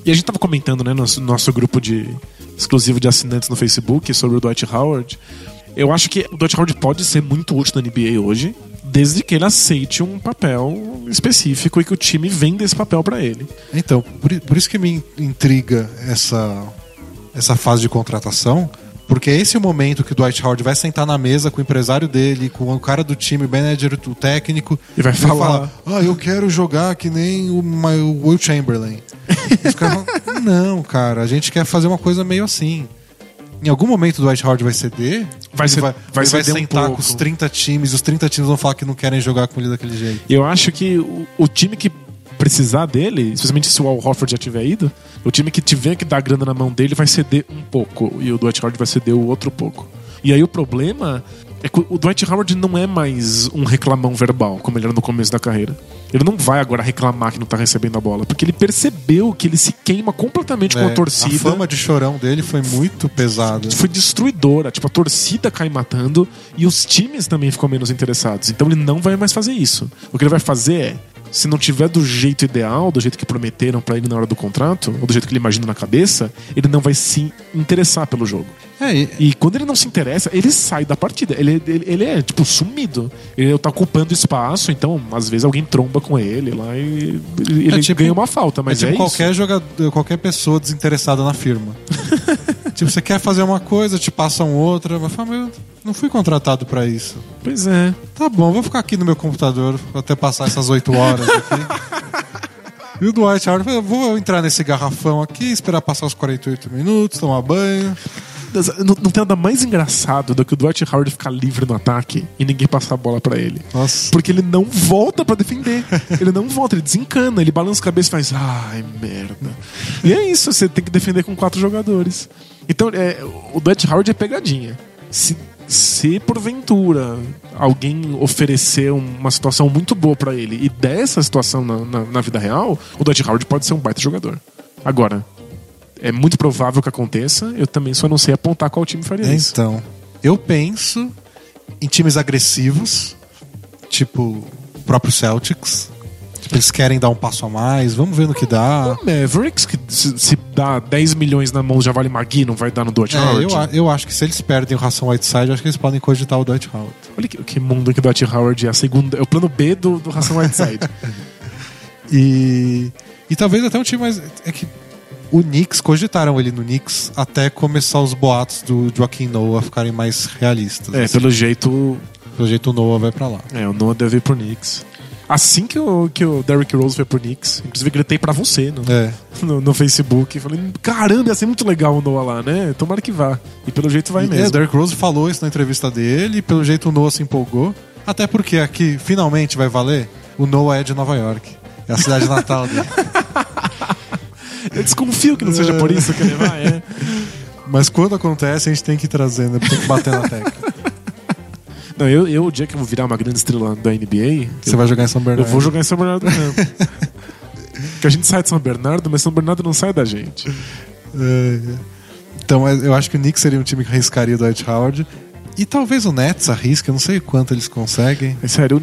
E a gente tava comentando, né, no nosso, nosso grupo de exclusivo de assinantes no Facebook sobre o Dwight Howard. Eu acho que o Dwight Howard pode ser muito útil na NBA hoje, desde que ele aceite um papel específico e que o time venda esse papel pra ele. Então, por, isso que me intriga essa, essa fase de contratação, porque esse é o momento que o Dwight Howard vai sentar na mesa com o empresário dele, com o cara do time, o manager, o técnico, E vai falar. ah, eu quero jogar que nem o, o Will Chamberlain. Os caras falam, não, cara, a gente quer fazer uma coisa meio assim. Em algum momento o Dwight Howard vai ceder, Vai ele ser- vai, vai vai ceder um sentar pouco. com os 30 times, os 30 times vão falar que não querem jogar com ele daquele jeito. Eu acho que o, o time que precisar dele, especialmente se o Al Horford já tiver ido, o time que tiver que dar grana na mão dele vai ceder um pouco e o Dwight Howard vai ceder o outro pouco. E aí o problema é que o Dwight Howard não é mais um reclamão verbal, como ele era no começo da carreira. Ele não vai agora reclamar que não tá recebendo a bola, porque ele percebeu que ele se queima completamente com É, a torcida. A fama de chorão dele foi muito pesada. foi destruidora. Tipo, a torcida cai matando e os times também ficam menos interessados. Então ele não vai mais fazer isso. O que ele vai fazer é, se não tiver do jeito ideal, do jeito que prometeram pra ele na hora do contrato, ou do jeito que ele imagina na cabeça, ele não vai se interessar pelo jogo. É, e- E quando ele não se interessa, ele sai da partida. Ele, ele, ele é, tipo, sumido. Ele tá ocupando espaço, então, às vezes, alguém tromba com ele lá e ele É tipo- ganha uma falta, mas é é, tipo isso. qualquer jogador, qualquer pessoa desinteressada na firma. tipo, você quer fazer uma coisa, te passam outra, vai falar, meu, não fui contratado pra isso. Pois é. Tá bom, vou ficar aqui no meu computador até passar essas oito horas aqui. E o Dwight Howard, falou, vou entrar nesse garrafão aqui, esperar passar os 48 minutos, tomar banho. Não, não tem nada mais engraçado do que o Dwight Howard ficar livre no ataque e ninguém passar a bola pra ele. Nossa. Porque ele não volta pra defender. Ele não volta, ele desencana, ele balança a cabeça e faz, ai, merda. E é isso, você tem que defender com quatro jogadores. Então, é, o Dwight Howard é pegadinha. Se, se porventura alguém oferecer uma situação muito boa pra ele e dessa situação na, na, na vida real, o Dwight Howard pode ser um baita jogador. Agora, é muito provável que aconteça, eu também só não sei apontar qual time faria isso. Então, eu penso em times agressivos, tipo o próprio Celtics. Tipo, eles querem dar um passo a mais, vamos ver no que dá. O Mavericks, que se, se dá 10 milhões na mão já vale Magui, não vai dar no Dwight É, Howard. eu, eu acho que se eles perdem o Ração Whiteside, eu acho que eles podem cogitar o Dwight Howard. Olha que, que mundo que o Dwight Howard é a segunda, é o plano B do, do Ração Whiteside. E, e talvez até um time mais. É que o Knicks, cogitaram ele no Knicks até começar os boatos do Joaquim Noah ficarem mais realistas. é, assim. pelo jeito, Pelo jeito o Noah vai pra lá. é, o Noah deve ir pro Knicks. Assim que o, que o Derrick Rose foi pro Knicks, inclusive gritei pra você no, É. no, no Facebook. Falei, caramba, ia ser muito legal o Noah lá, né? Tomara que vá. E pelo jeito vai E, é, mesmo. o Derrick Rose falou isso na entrevista dele, e pelo jeito o Noah se empolgou. Até porque aqui, finalmente vai valer, o Noah é de Nova York. É a cidade natal dele. Eu desconfio que não seja por isso que ele vai, é. Mas quando acontece, a gente tem que ir trazendo, tem que bater na tecla. Não, eu, eu, o dia que eu vou virar uma grande estrela da NBA, Você vai jogar em São eu Bernardo. vou jogar em São Bernardo mesmo. Porque a gente sai de São Bernardo, mas São Bernardo não sai da gente. É, Então é, eu acho que o Knicks seria um time que arriscaria o Dwight Howard. E talvez o Nets arrisque, eu não sei quanto eles conseguem. É sério,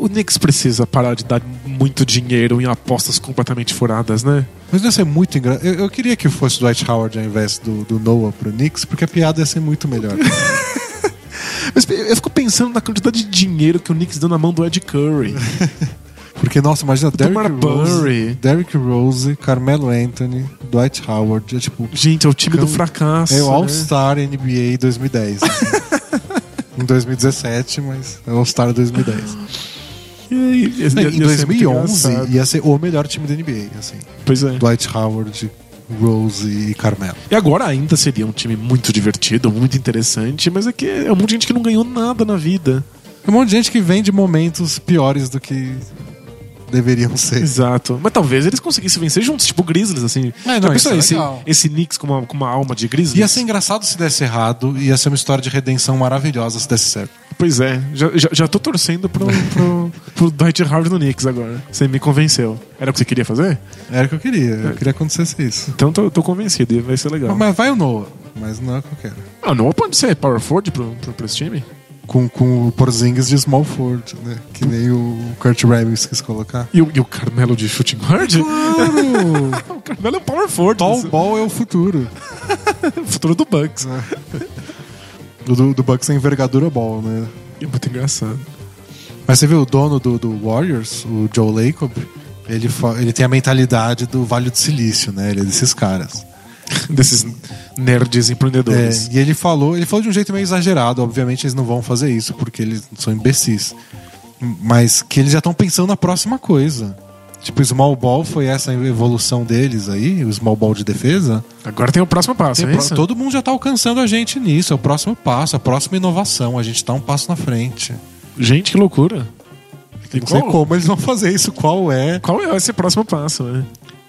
o, Knicks precisa parar de dar muito dinheiro em apostas completamente furadas, né? Mas não ia ser muito engraçado. Eu, eu queria que fosse Dwight Howard ao invés do, do Noah pro Knicks, porque a piada ia ser muito melhor. Mas eu fico pensando na quantidade de dinheiro que o Knicks deu na mão do Ed Curry. Porque, nossa, imagina Derrick Rose, Burry. Derrick Rose, Carmelo Anthony, Dwight Howard. É tipo. Gente, é o time do Cam- fracasso. É o né? All-Star NBA 2010. assim. em 2017, mas é o All-Star 2010. E em ia ser muito 2011 engraçado. ia ser o melhor time da NBA, assim. Pois é. Dwight Howard, Rose e Carmelo. E agora ainda seria um time muito divertido, muito interessante, mas é que é um monte de gente que não ganhou nada na vida. É um monte de gente que vem de momentos piores do que deveriam ser. Exato. Mas talvez eles conseguissem vencer juntos, tipo Grizzlies, assim. É, não, isso é esse, esse Knicks com uma, com uma alma de Grizzlies? Ia ser engraçado se desse errado, ia ser uma história de redenção maravilhosa se desse certo. Pois é, já, já, já tô torcendo pro, pro, pro Dwight Howard no Knicks agora. Você me convenceu. Era o que você queria fazer? Era o que eu queria, eu queria que acontecesse isso. Então tô, tô convencido, e vai ser legal. Mas vai o Noah, mas não é o que eu quero. Ah, não pode ser power forward pro, pro, pro esse time? Com, com o Porzingis de small forward, né? Que nem o Kurt Rambis quis colocar. E o, e o Carmelo de shooting guard? Claro! o Carmelo é um power forward. Tall ball é o futuro. o futuro do Bucks. O do, do Bucks é envergadura ball, né? É muito engraçado. Mas você viu o dono do, do Warriors, o Joe Lacob? Ele, ele tem a mentalidade do Vale do Silício, né? Ele é desses caras. Desses nerds empreendedores. É, e ele falou, ele falou de um jeito meio exagerado, obviamente eles não vão fazer isso porque eles são imbecis. Mas que eles já estão pensando na próxima coisa. Tipo, o small ball foi essa evolução deles aí, o small ball de defesa. Agora tem o próximo passo, Tem é pro- todo mundo já tá alcançando a gente nisso, é o próximo passo, a próxima inovação, a gente tá um passo na frente. Gente, que loucura. E Não sei qual, como eles vão fazer isso, qual é. qual é esse próximo passo, né?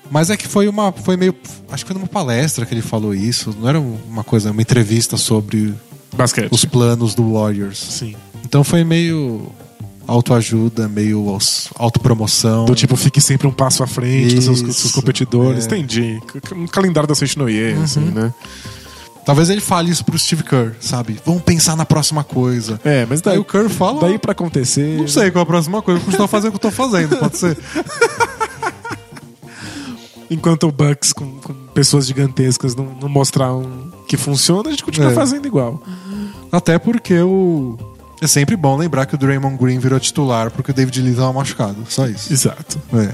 Mas é que foi uma. Foi meio. Acho que foi numa palestra que ele falou isso. Não era uma coisa, uma entrevista sobre Basquete. os planos do Warriors. Sim. Então foi meio autoajuda, meio autopromoção. Do tipo, fique sempre um passo à frente dos seus, Isso, dos seus competidores. é. Entendi. Um calendário da Seishinoye, assim, né? Talvez ele fale isso pro Steve Kerr, sabe? Vamos pensar na próxima coisa. É, mas daí, Aí o Kerr fala. daí pra acontecer... Não sei qual é a próxima coisa, eu continuo fazendo o que eu tô fazendo, pode ser. Enquanto o Bucks com, com pessoas gigantescas não, não mostrar um, que funciona, a gente continua É. fazendo igual. Até porque o. É sempre bom lembrar que o Draymond Green virou titular porque o David Lee tava machucado. Só isso. Exato. É.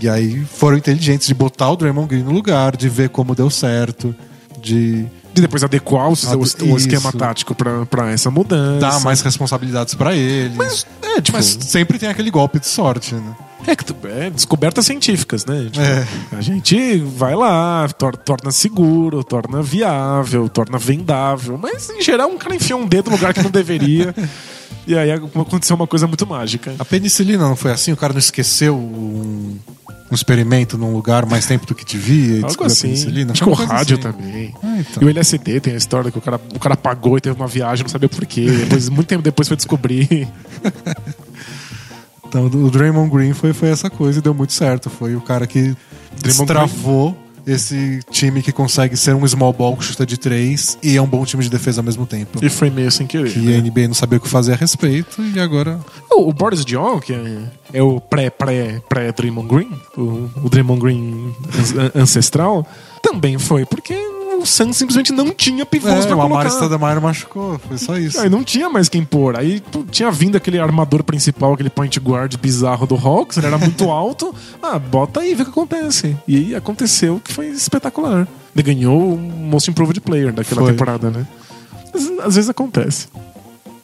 E aí foram inteligentes de botar o Draymond Green no lugar, de ver como deu certo, de E depois adequar o, seu- o Isso. esquema tático pra, pra essa mudança. dar mais responsabilidades pra ele. Mas, é, tipo... Mas sempre tem aquele golpe de sorte, né? É, que é descobertas científicas, né? Tipo, É. A gente vai lá, tor- torna seguro, torna viável, torna vendável. Mas, em geral, um cara enfiou um dedo no lugar que não deveria. e aí aconteceu uma coisa muito mágica. A penicilina não foi assim? O cara não esqueceu um, um experimento num lugar mais tempo do que devia e Algo assim. Acho que o rádio assim. também. Ah, então. E o LSD tem a história que o cara, o cara pagou e teve uma viagem, não sabia por quê. Depois, muito tempo depois foi descobrir. Então, o Draymond Green foi, foi essa coisa e deu muito certo. Foi o cara que destravou esse time que consegue ser um small ball que chuta de três e é um bom time de defesa ao mesmo tempo. E foi meio sem querer. E a NBA não sabia o que fazer a respeito e agora O, o Boris Diaw, que é, é o pré-pré-pré-Draymond Green, o, o Draymond Green an- ancestral, também foi, porque o Suns simplesmente não tinha pivôs É, pra o colocar. Stoudemire machucou, foi só isso. Aí não tinha mais quem pôr. Aí pô, tinha vindo aquele armador principal, aquele point guard bizarro do Hawks, ele era muito alto. Ah, bota aí, vê o que acontece. E aconteceu que foi espetacular. Ele ganhou o Most Improved Player daquela Foi. temporada, né? Às, às vezes acontece.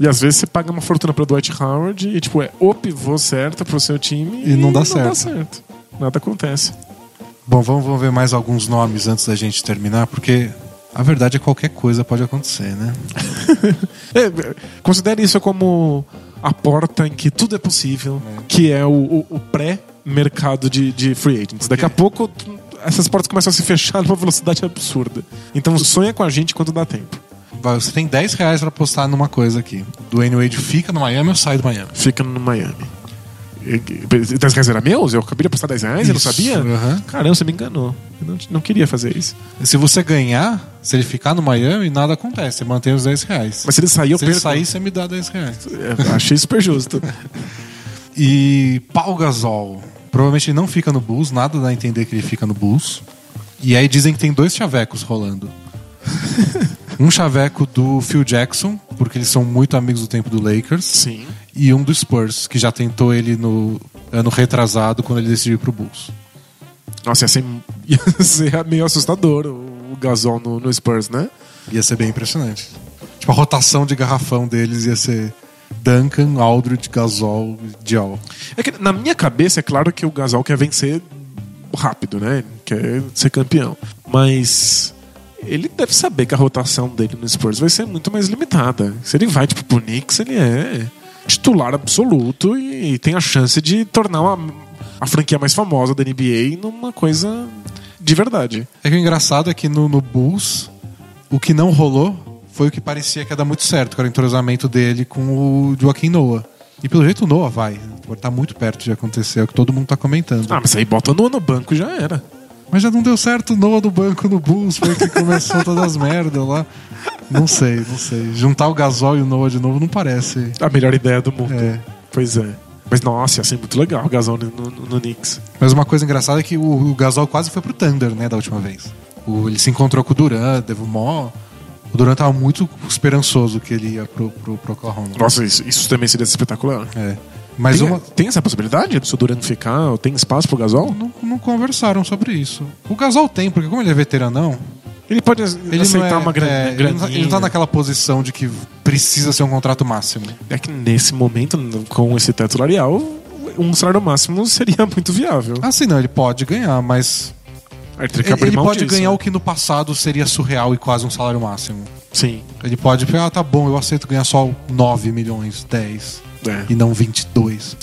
E às vezes você paga uma fortuna pro Dwight Howard e, tipo, é o pivô certo pro seu time E não dá Não certo. dá certo. Nada acontece. Bom, vamos, vamos ver mais alguns nomes antes da gente terminar, porque a verdade é que qualquer coisa pode acontecer, né? É, considere isso como a porta em que tudo é possível, É. que é o, o- o pré-mercado de, de free agents. Daqui a pouco essas portas começam a se fechar numa velocidade absurda. Então sonha com a gente quando dá tempo. Você tem 10 reais pra apostar numa coisa aqui. Dwayne Wade fica no Miami ou sai do Miami? Fica no Miami. E- e- 10 reais era meus? Eu acabei de apostar 10 reais e não Isso, sabia? Caramba, você me enganou. Eu não, não queria fazer isso. Se você ganhar, se ele ficar no Miami, nada acontece. Você mantém os 10 reais. Mas se ele sair, eu se ele perco. sair, você me dá 10 reais. É, achei super justo. E Paul Gasol. Provavelmente ele não fica no Bulls, nada dá a entender que ele fica no Bulls. E aí dizem que tem dois chavecos rolando. um chaveco do Phil Jackson, porque eles são muito amigos do tempo do Lakers. Sim. E um do Spurs, que já tentou ele no ano retrasado, quando ele decidiu ir pro Bulls. Nossa, ia ser, ia ser meio assustador o, Gasol no, no Spurs, né? Ia ser bem impressionante. Tipo, a rotação de garrafão deles ia ser Duncan, Aldridge, Gasol, Dial. É que na minha cabeça é claro que o Gasol quer vencer rápido, né? Ele Quer ser campeão. Mas ele deve saber que a rotação dele no Spurs vai ser muito mais limitada. Se ele vai tipo pro Knicks, ele é titular absoluto e tem a chance de tornar uma- a franquia mais famosa da NBA numa coisa de verdade. É que o engraçado é que no, no Bulls, o que não rolou foi o que parecia que ia dar muito certo, que era o entrosamento dele com o Joaquim Noah. E pelo jeito o Noah vai. Tá muito perto de acontecer, é o que todo mundo tá comentando. Ah, mas aí bota no, no banco e já era. Mas já não deu certo o Noah do banco no Bulls, foi que começou todas as merdas lá. Não sei, não sei. Juntar o Gasol e o Noah de novo não parece. A melhor ideia do mundo. É. Pois é. Mas nossa, ia ser muito legal o Gasol no, no, no Knicks. Mas uma coisa engraçada é que o, o Gasol quase foi pro Thunder, né, da última vez. O- ele se encontrou com o Duran, teve mó. O Duran tava muito esperançoso que ele ia pro, pro, pro Oklahoma. Nossa, isso, isso também seria espetacular. É. Mas tem, uma. tem essa possibilidade se o Duran ficar? Tem espaço pro Gasol? Não, não conversaram sobre isso. O Gasol tem, porque como ele é veteranão, Ele pode ele aceitar é, uma gran, é, ele, não tá, ele não tá naquela posição de que precisa ser um contrato máximo. É que nesse momento, com esse teto salarial, um salário máximo seria muito viável. Assim, não, ele pode ganhar, mas. Ele, ele pode disso. ganhar o que no passado seria surreal e quase um salário máximo. Sim. Ele pode, ah, tá bom, eu aceito ganhar só 9 milhões, 10 É. e não 22.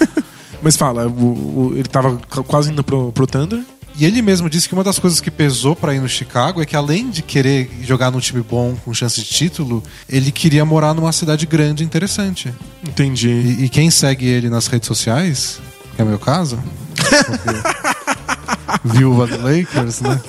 Mas fala, o- o- ele tava qu- quase indo pro, pro Thunder. E ele mesmo disse que uma das coisas que pesou pra ir no Chicago é que além de querer jogar num time bom com chance de título, ele queria morar numa cidade grande e interessante. Entendi. E, e quem segue ele nas redes sociais, que é o meu caso, viúva do Lakers, né?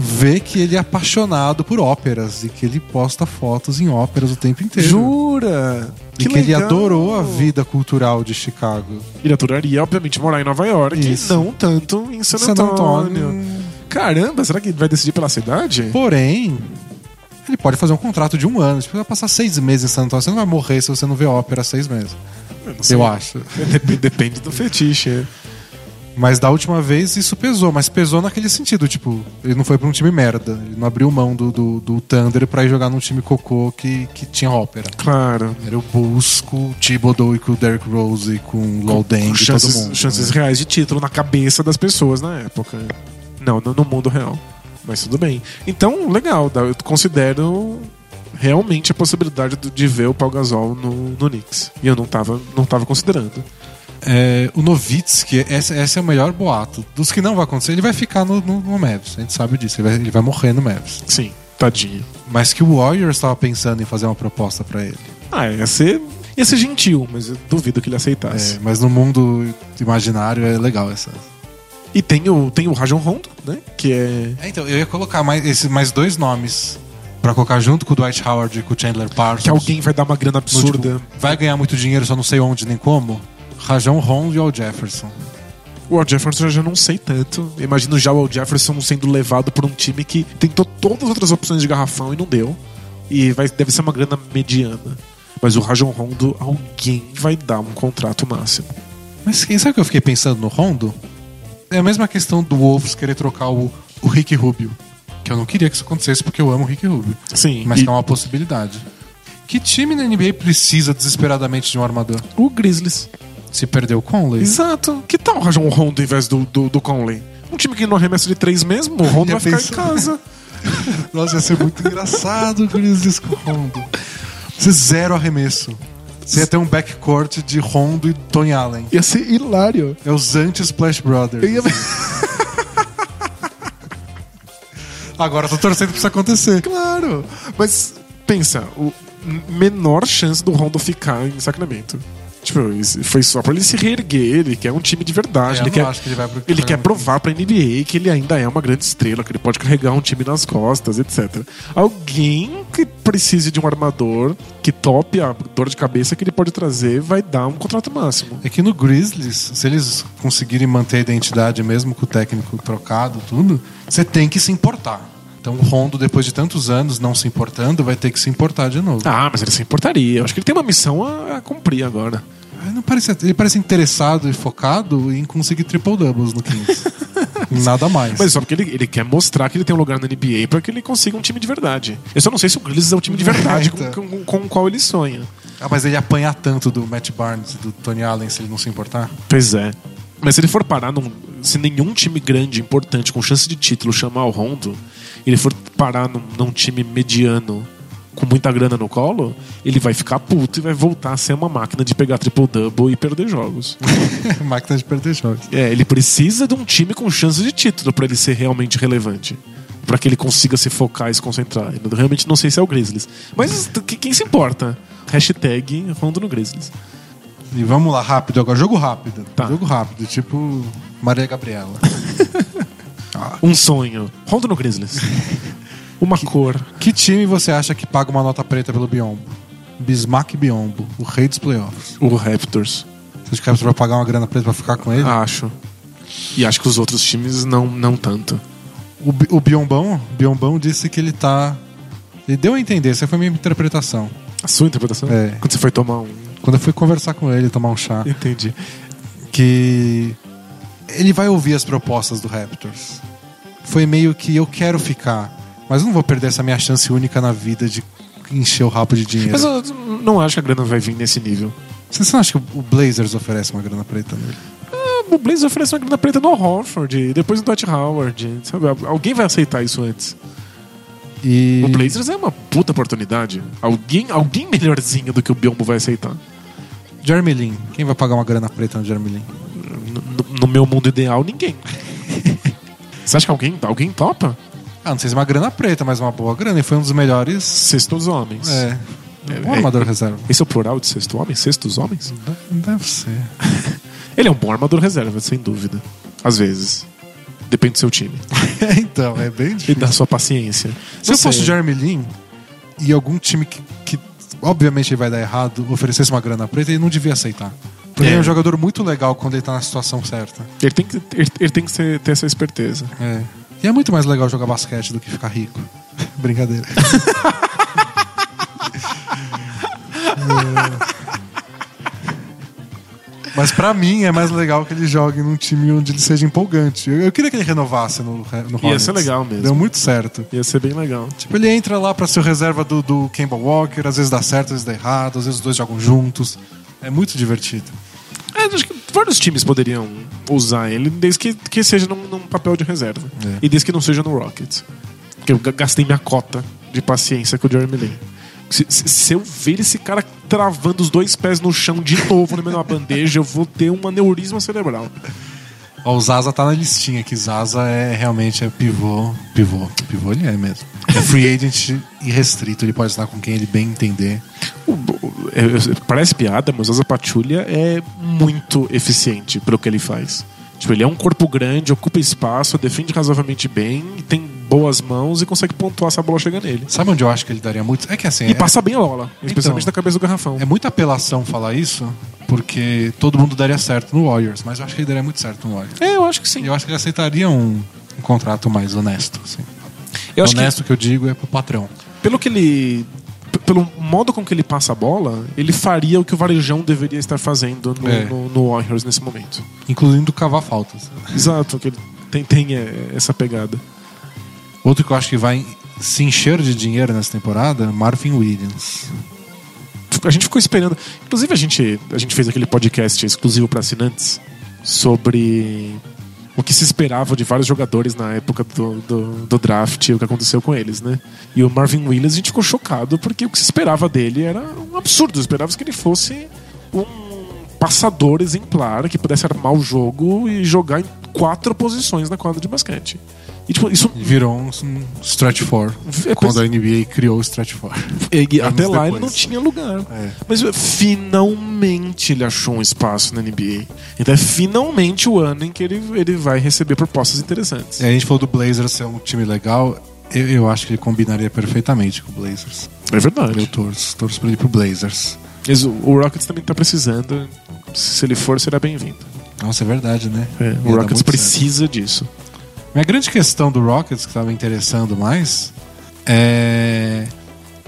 Vê que ele é apaixonado por óperas e que ele posta fotos em óperas o tempo inteiro. Jura? E que, ele adorou a vida cultural de Chicago. Ele adoraria, obviamente, morar em Nova York, Isso. não tanto em San San Antônio. Antônio. Caramba, será que ele vai decidir pela cidade? Porém, ele pode fazer um contrato de um ano. Tipo, vai passar seis meses em San Antônio. Você não vai morrer se você não vê ópera seis meses. Eu. Eu acho. Dep- Depende do fetiche. Mas da última vez isso pesou, mas pesou naquele sentido, tipo, ele não foi pra um time merda. Ele não abriu mão do, do, do Thunder pra ir jogar num time cocô que, que tinha ópera. Claro. Era o Bulls com o Thibodeau e com o Derrick Rose e com o Lodeng e todo chances, mundo. chances né? reais de título na cabeça das pessoas na época. Não, no, no mundo real. Mas tudo bem. Então, legal. Eu considero realmente a possibilidade de ver o Paul Gasol no, no Knicks. E eu não tava, não tava considerando. É, o Novitsky, esse, esse é o melhor boato. Dos que não vai acontecer, ele vai ficar no, no, no Mavs. A gente sabe disso. Ele vai, ele vai morrer no Mavs. Sim, tadinho. Mas que o Warriors estava pensando em fazer uma proposta pra ele. Ah, ia ser, ia ser gentil, mas eu duvido que ele aceitasse. É, mas no mundo imaginário é legal essa. E tem o, tem o Rajon Rondo, né? Que é. É, então, eu ia colocar mais, esse, mais dois nomes Pra colocar junto com o Dwight Howard e com o Chandler Parsons. Que alguém vai dar uma grana no, tipo, absurda. vai ganhar muito dinheiro, só não sei onde nem como. Rajon Rondo e Al Jefferson. O Al Jefferson eu já não sei tanto. Eu Imagino já o Al Jefferson sendo levado por um time que tentou todas as outras opções de garrafão e não deu. E vai, deve ser uma grana mediana. Mas o Rajon Rondo, alguém vai dar um contrato máximo. Mas quem sabe o que eu fiquei pensando no Rondo? É a mesma questão do Wolves querer trocar o, o Rick Rubio. Que eu não queria que isso acontecesse porque eu amo o Rick Rubio. Sim, Mas e é uma possibilidade. Que time na NBA precisa desesperadamente de um armador? o Grizzlies. Se perdeu o Conley? Exato. Que tal o Rajon Rondo em vez do, do, do Conley? Um time que não arremessa de três mesmo, o Rondo Já vai ficar pensou? em casa. Nossa, ia ser muito engraçado o Grizzlies com o Rondo. Você zero arremesso. Você ia ter um backcourt de Rondo e Tony Allen. Ia ser hilário. É os anti-Splash Brothers. Eu ia... Agora eu tô torcendo pra isso acontecer. Claro. Mas pensa, o menor chance do Rondo ficar em Sacramento. Tipo, foi só pra ele se reerguer, ele quer um time de verdade. É, ele quer, que ele pro- ele quer provar pra NBA que ele ainda é uma grande estrela, que ele pode carregar um time nas costas, etc. Alguém que precise de um armador que tope a dor de cabeça que ele pode trazer vai dar um contrato máximo. É que no Grizzlies, se eles conseguirem manter a identidade mesmo com o técnico trocado, tudo, você tem que se importar. Então o Rondo, depois de tantos anos não se importando, vai ter que se importar de novo. Ah, mas ele se importaria. Eu acho que ele tem uma missão a, a cumprir agora. Ele, não parece, ele parece interessado e focado em conseguir triple-doubles no Kings. Nada mais. Mas só porque ele, ele quer mostrar que ele tem um lugar na NBA pra que ele consiga um time de verdade. Eu só não sei se o Grizzlies é o time de verdade com, com, com o qual ele sonha. Ah, mas ele apanhar tanto do Matt Barnes e do Tony Allen se ele não se importar. Pois é. Mas se ele for parar num. Se nenhum time grande, importante, com chance de título chamar o Rondo, ele for parar num, num time mediano com muita grana no colo, ele vai ficar puto e vai voltar a ser uma máquina de pegar triple-double e perder jogos. Máquina de perder jogos. É, ele precisa de um time com chance de título pra ele ser realmente relevante. Pra que ele consiga se focar e se concentrar. Eu realmente não sei se é o Grizzlies. Mas que- quem se importa? Hashtag Rondo no Grizzlies. E vamos lá, rápido agora. Jogo rápido. Tá. Jogo rápido, tipo Maria Gabriela. Um sonho. Rondo no Grizzlies. Uma cor. que time você acha que paga uma nota preta pelo Biombo? Bismack Biombo, o rei dos playoffs. O Raptors. Você acha que você vai pagar uma grana preta pra ficar com ele? Acho. E acho que os outros times não, não tanto. O, Bi- o Biombão, Biombão disse que ele tá. Ele deu a entender, essa foi a minha interpretação. A sua interpretação? É. Quando você foi tomar um. Quando eu fui conversar com ele, tomar um chá, Entendi. que ele vai ouvir as propostas do Raptors. Foi meio que eu quero ficar, mas não vou perder essa minha chance única na vida de encher o rabo de dinheiro. Mas eu não acho que a grana vai vir nesse nível. Você não acha que o Blazers oferece uma grana preta nele? Ah, O Blazers oferece uma grana preta no Horford, e depois no Dwight Howard. Sabe? Alguém vai aceitar isso antes. E O Blazers é uma puta oportunidade. Alguém, alguém melhorzinho do que o Biombo vai aceitar. Jeremy Lin, quem vai pagar uma grana preta no Jeremy Lin? No, no meu mundo ideal, ninguém. Você acha que alguém, alguém topa? Ah, não sei se é uma grana preta, mas uma boa grana. E foi um dos melhores. Sextos homens. É. Um É, armador reserva. Esse é o plural de sexto homem? Sextos homens? Deve- Deve ser. Ele é um bom armador reserva, sem dúvida. Às vezes. Depende do seu time. então, é bem E difícil. da sua paciência. Se eu Não fosse o Jeremy Lin e algum time que, que obviamente vai dar errado oferecesse uma grana preta, ele não devia aceitar. Porque É. é um jogador muito legal quando ele tá na situação certa. Ele tem que, ele, ele tem que ser- ter essa esperteza. É. E é muito mais legal jogar basquete do que ficar rico. Brincadeira. É. Mas pra mim é mais legal que ele jogue num time onde ele seja empolgante. Eu, eu queria que ele renovasse no, no Ia Hornets. ser legal mesmo. Deu muito certo. Ia ser bem legal. Tipo, ele entra lá pra ser reserva do, do Kemba Walker, às vezes dá certo, às vezes dá errado, às vezes os dois jogam juntos. É muito divertido. É, acho que vários times poderiam usar ele, desde que, que seja num, num papel de reserva. É. E desde que não seja no Rockets. Porque eu ga- gastei minha cota de paciência com o Jeremy Lin. Se, se- se eu ver esse cara travando os dois pés no chão de novo no meio de uma bandeja, eu vou ter um aneurisma cerebral. Ó, o Zaza tá na listinha aqui. Zaza é realmente é pivô. Pivô. Pivô ele é mesmo. É free agent irrestrito, ele pode estar com quem ele bem entender. É- parece piada, mas o Asa Pachulia é muito eficiente pelo que ele faz. Tipo, ele é um corpo grande, ocupa espaço, defende razoavelmente bem e tem boas mãos e consegue pontuar se a bola chega nele. Sabe onde eu acho que ele daria muito? É que assim. E é, passa bem a bola, especialmente Então. na cabeça do garrafão. é muita apelação falar isso, porque todo mundo daria certo no Warriors, mas eu acho que ele daria muito certo no Warriors. É, eu acho que sim. Eu acho que ele aceitaria um, um contrato mais honesto. Assim. Eu acho que honesto que... eu digo é pro patrão. pelo que ele. Pelo modo com que ele passa a bola, ele faria o que o Varejão deveria estar fazendo no, É. no- no Warriors nesse momento. Incluindo cavar faltas. Exato, que ele tem, tem é, essa pegada. Outro que eu acho que vai se encher de dinheiro nessa temporada, Marvin Williams. A gente ficou esperando. Inclusive, a gente, a gente fez aquele podcast exclusivo para assinantes sobre o que se esperava de vários jogadores na época do, do, do draft e o que aconteceu com eles, né? E o Marvin Williams, a gente ficou chocado porque o que se esperava dele era um absurdo. Esperava que ele fosse um passador exemplar que pudesse armar o jogo e jogar em quatro posições na quadra de basquete. E, tipo, isso virou um, um stretch four. É, quando a NBA criou o stretch four. E até Anos lá ele depois. não tinha lugar. É. Mas uh, finalmente ele achou um espaço na NBA. Então é finalmente o ano em que ele, ele vai receber propostas interessantes. E a gente falou do Blazers ser um time legal. Eu, eu acho que ele combinaria perfeitamente com o Blazers. É Eu verdade. torço, torço pra ele pro Blazers. Mas o, o Rockets também tá precisando. Se ele for, será bem-vindo. Nossa, é verdade, né? É, o dar Rockets precisa disso. Minha grande questão do Rockets, que estava interessando mais, é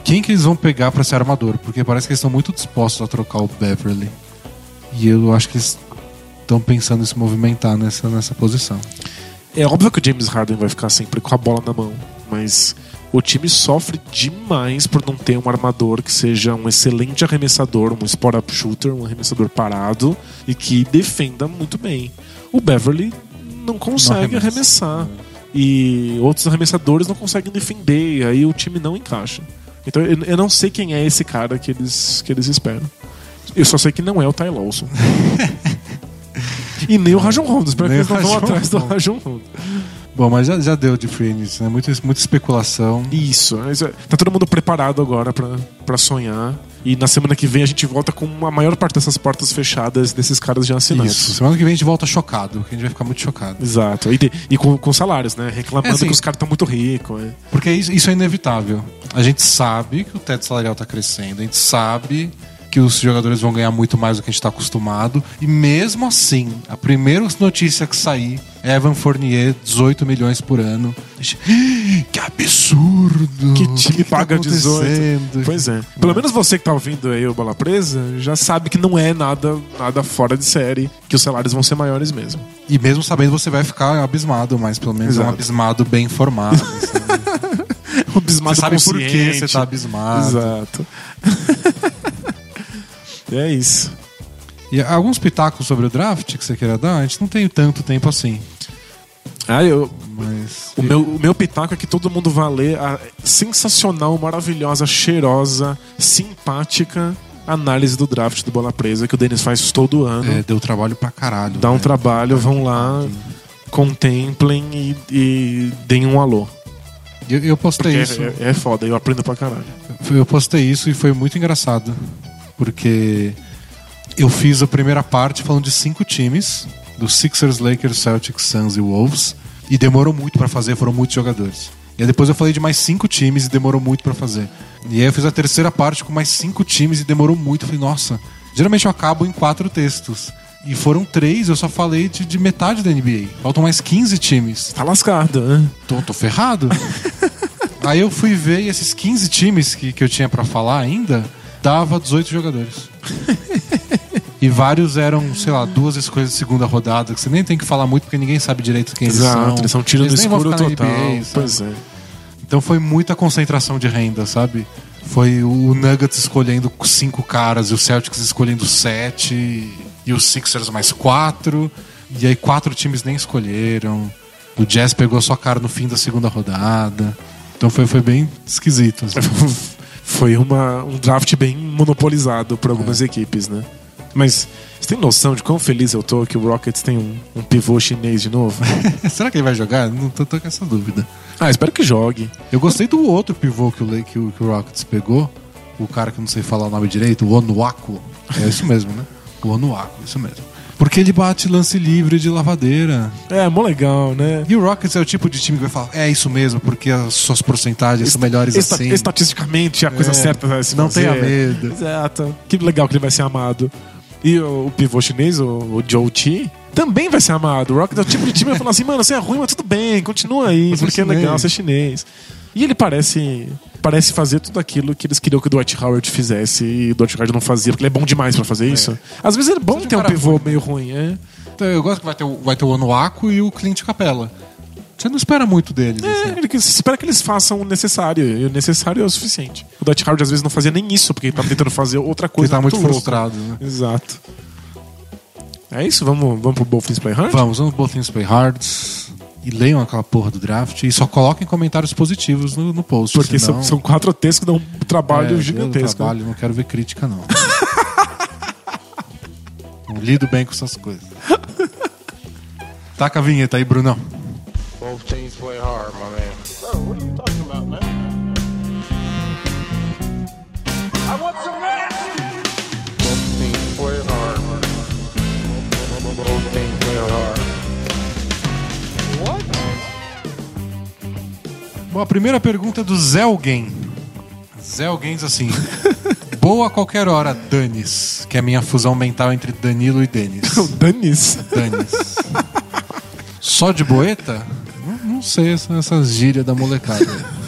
quem que eles vão pegar para ser armador, porque parece que eles estão muito dispostos a trocar o Beverly. E eu acho que eles estão pensando em se movimentar nessa, nessa posição. É óbvio que o James Harden vai ficar sempre com a bola na mão, mas o time sofre demais por não ter um armador que seja um excelente arremessador, um spot-up shooter, um arremessador parado e que defenda muito bem. O Beverly não consegue arremessa. arremessar e outros arremessadores não conseguem defender, e aí o time não encaixa. Então eu, eu não sei quem é esse cara que eles, que eles esperam. Eu só sei que não é o Ty Lawson. e nem o Rajon Rondo. Espero que eles não vão atrás do. Rajon Rondo. Bom, mas já, já deu de free agency, né? Muita, muita especulação. Isso. é, Tá todo mundo preparado agora pra, pra sonhar. E na semana que vem a gente volta com a maior parte dessas portas fechadas desses caras já assinados. Isso. Semana que vem a gente volta chocado, porque a gente vai ficar muito chocado. Exato. E, te- e com, com salários, né? Reclamando É, assim, que os caras estão muito ricos. É. Porque isso, isso é inevitável. A gente sabe que o teto salarial está crescendo, a gente sabe que os jogadores vão ganhar muito mais do que a gente está acostumado. E mesmo assim, a primeira notícia que sair é Evan Fournier, 18 milhões por ano. Que absurdo! Que time tá paga 18. acontecendo?" Pois é. Pelo menos você que tá ouvindo aí o Bola Presa já sabe que não é nada, nada fora de série, que os salários vão ser maiores mesmo. E mesmo sabendo, você vai ficar abismado, mas pelo menos é um Exato. abismado bem informado. assim. O Bismarck você sabe por que você tá abismado. Exato. E é isso. E alguns pitacos sobre o draft que você queira dar, a gente não tem tanto tempo assim. Ah, eu, Mas. O meu, o meu pitaco é que todo mundo vai ler a sensacional, maravilhosa, cheirosa, simpática análise do draft do Bola Presa que o Denis faz todo ano. É, deu trabalho pra caralho. Dá um né? trabalho, vão lá, contemplem e, e deem um alô. Eu, eu postei Porque isso. é, é foda, eu aprendo pra caralho. Eu postei isso e foi muito engraçado. Porque eu fiz a primeira parte falando de cinco times: dos Sixers, Lakers, Celtics, Suns e Wolves. E demorou muito pra fazer, foram muitos jogadores. E aí depois eu falei de mais cinco times e demorou muito pra fazer. E aí eu fiz a terceira parte com mais cinco times e demorou muito. Eu falei, nossa, geralmente eu acabo em quatro textos. E foram três, eu só falei de, de metade da NBA. Faltam mais 15 times. Tá lascado, né? Tô, tô ferrado. Aí eu fui ver e esses 15 times que, que eu tinha pra falar ainda, dava 18 jogadores. e vários eram, sei lá, duas escolhas de segunda rodada, que você nem tem que falar muito porque ninguém sabe direito quem eles são. Exato, eles são tiro Eles vão escuro total. NBA, pois é. Então foi muita concentração de renda, sabe? Foi o Nuggets escolhendo cinco caras e o Celtics escolhendo sete e os Sixers mais quatro. E aí quatro times nem escolheram. O Jazz pegou só cara no fim da segunda rodada. Então foi, foi bem esquisito. assim. Foi uma, um draft bem monopolizado por algumas equipes, né? Mas você tem noção de quão feliz eu tô que o Rockets tem um, um pivô chinês de novo? Será que ele vai jogar? Não tô, tô com essa dúvida. ah, espero que jogue. Eu gostei do outro pivô que o, que o, que o Rockets pegou. O cara que eu não sei falar o nome direito, o Onuaku. É isso mesmo, né? O Onuaku, isso mesmo. Porque ele bate lance livre de lavadeira. É, mó legal, né? E o Rockets é o tipo de time que vai falar, é isso mesmo, porque as suas porcentagens são melhores Esta- assim. Estatisticamente, a coisa É, certa vai se não fazer. tenha medo. Exato. Que legal que ele vai ser amado. E o, o pivô chinês, o, o Joe Chi, também vai ser amado. O Rocket é o tipo de time que vai falar assim, mano, você é ruim, mas tudo bem, continua aí, é porque é legal ser chinês. E ele parece parece fazer tudo aquilo que eles queriam que o Dwight Howard fizesse e o Dwight Howard não fazia, porque ele é bom demais pra fazer isso. Às vezes é bom ter um pivô ruim. meio ruim, é. Então, eu gosto que vai ter, o- vai ter o Onuaku e o Clint Capella. Você não espera muito deles. É, assim. ele espera que eles façam o necessário, e o necessário é o suficiente. O Dwight Howard às vezes não fazia nem isso, porque ele tava tentando fazer outra coisa tá muito frustrado. Né? Exato. É isso? Vamos, vamos pro Both Things Play Hard? Vamos, vamos both things play hard. E leiam aquela porra do draft. E só coloquem comentários positivos no, no post. Porque senão, são, são quatro textos que dão um trabalho É, gigantesco. Trabalho, não quero ver crítica, não. não lido bem com essas coisas. Taca a vinheta aí, Brunão. Both teams play hard, my man. Bro, what are you talking Bom, a primeira pergunta é do Zelgen. Zelgen diz assim: Boa a qualquer hora, Danis. Que é a minha fusão mental entre Danilo e Denis. Danis. Danis. Só de boeta? Não, não sei essa- essas gírias da molecada.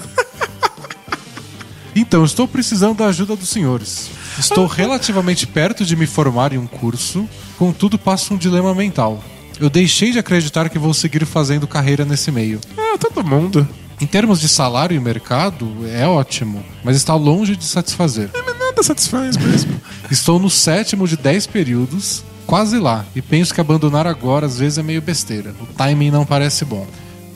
Então, estou precisando da ajuda dos senhores. Estou relativamente perto de me formar em um curso, contudo passo um dilema mental. Eu deixei de acreditar que vou seguir fazendo carreira nesse meio. É, todo mundo. Em termos de salário e mercado, é ótimo, mas está longe de satisfazer. Mas nada satisfaz mesmo. Estou no sétimo de 10 períodos, quase lá, e penso que abandonar agora às vezes é meio besteira. O timing não parece bom.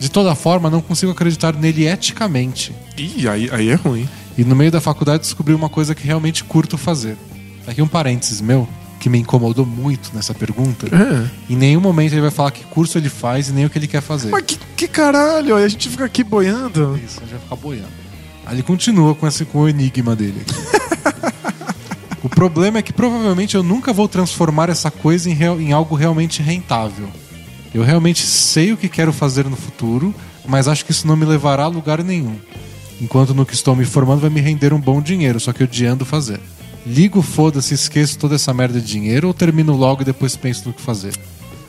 De toda forma, não consigo acreditar nele eticamente. Ih, aí, aí é ruim. E no meio da faculdade descobri uma coisa que realmente curto fazer. Aqui um parênteses meu, que me incomodou muito nessa pergunta. É. Em nenhum momento ele vai falar que curso ele faz e nem o que ele quer fazer. Mas que, que caralho, aí a gente fica aqui boiando. Isso, a gente vai ficar boiando. Aí ele continua com, esse, com o enigma dele. o problema é que provavelmente eu nunca vou transformar essa coisa em, real- em algo realmente rentável. Eu realmente sei o que quero fazer no futuro, mas acho que isso não me levará a lugar nenhum. Enquanto no que estou me formando vai me render um bom dinheiro, só que odiando fazer. Ligo, foda-se, esqueço toda essa merda de dinheiro ou termino logo e depois penso no que fazer?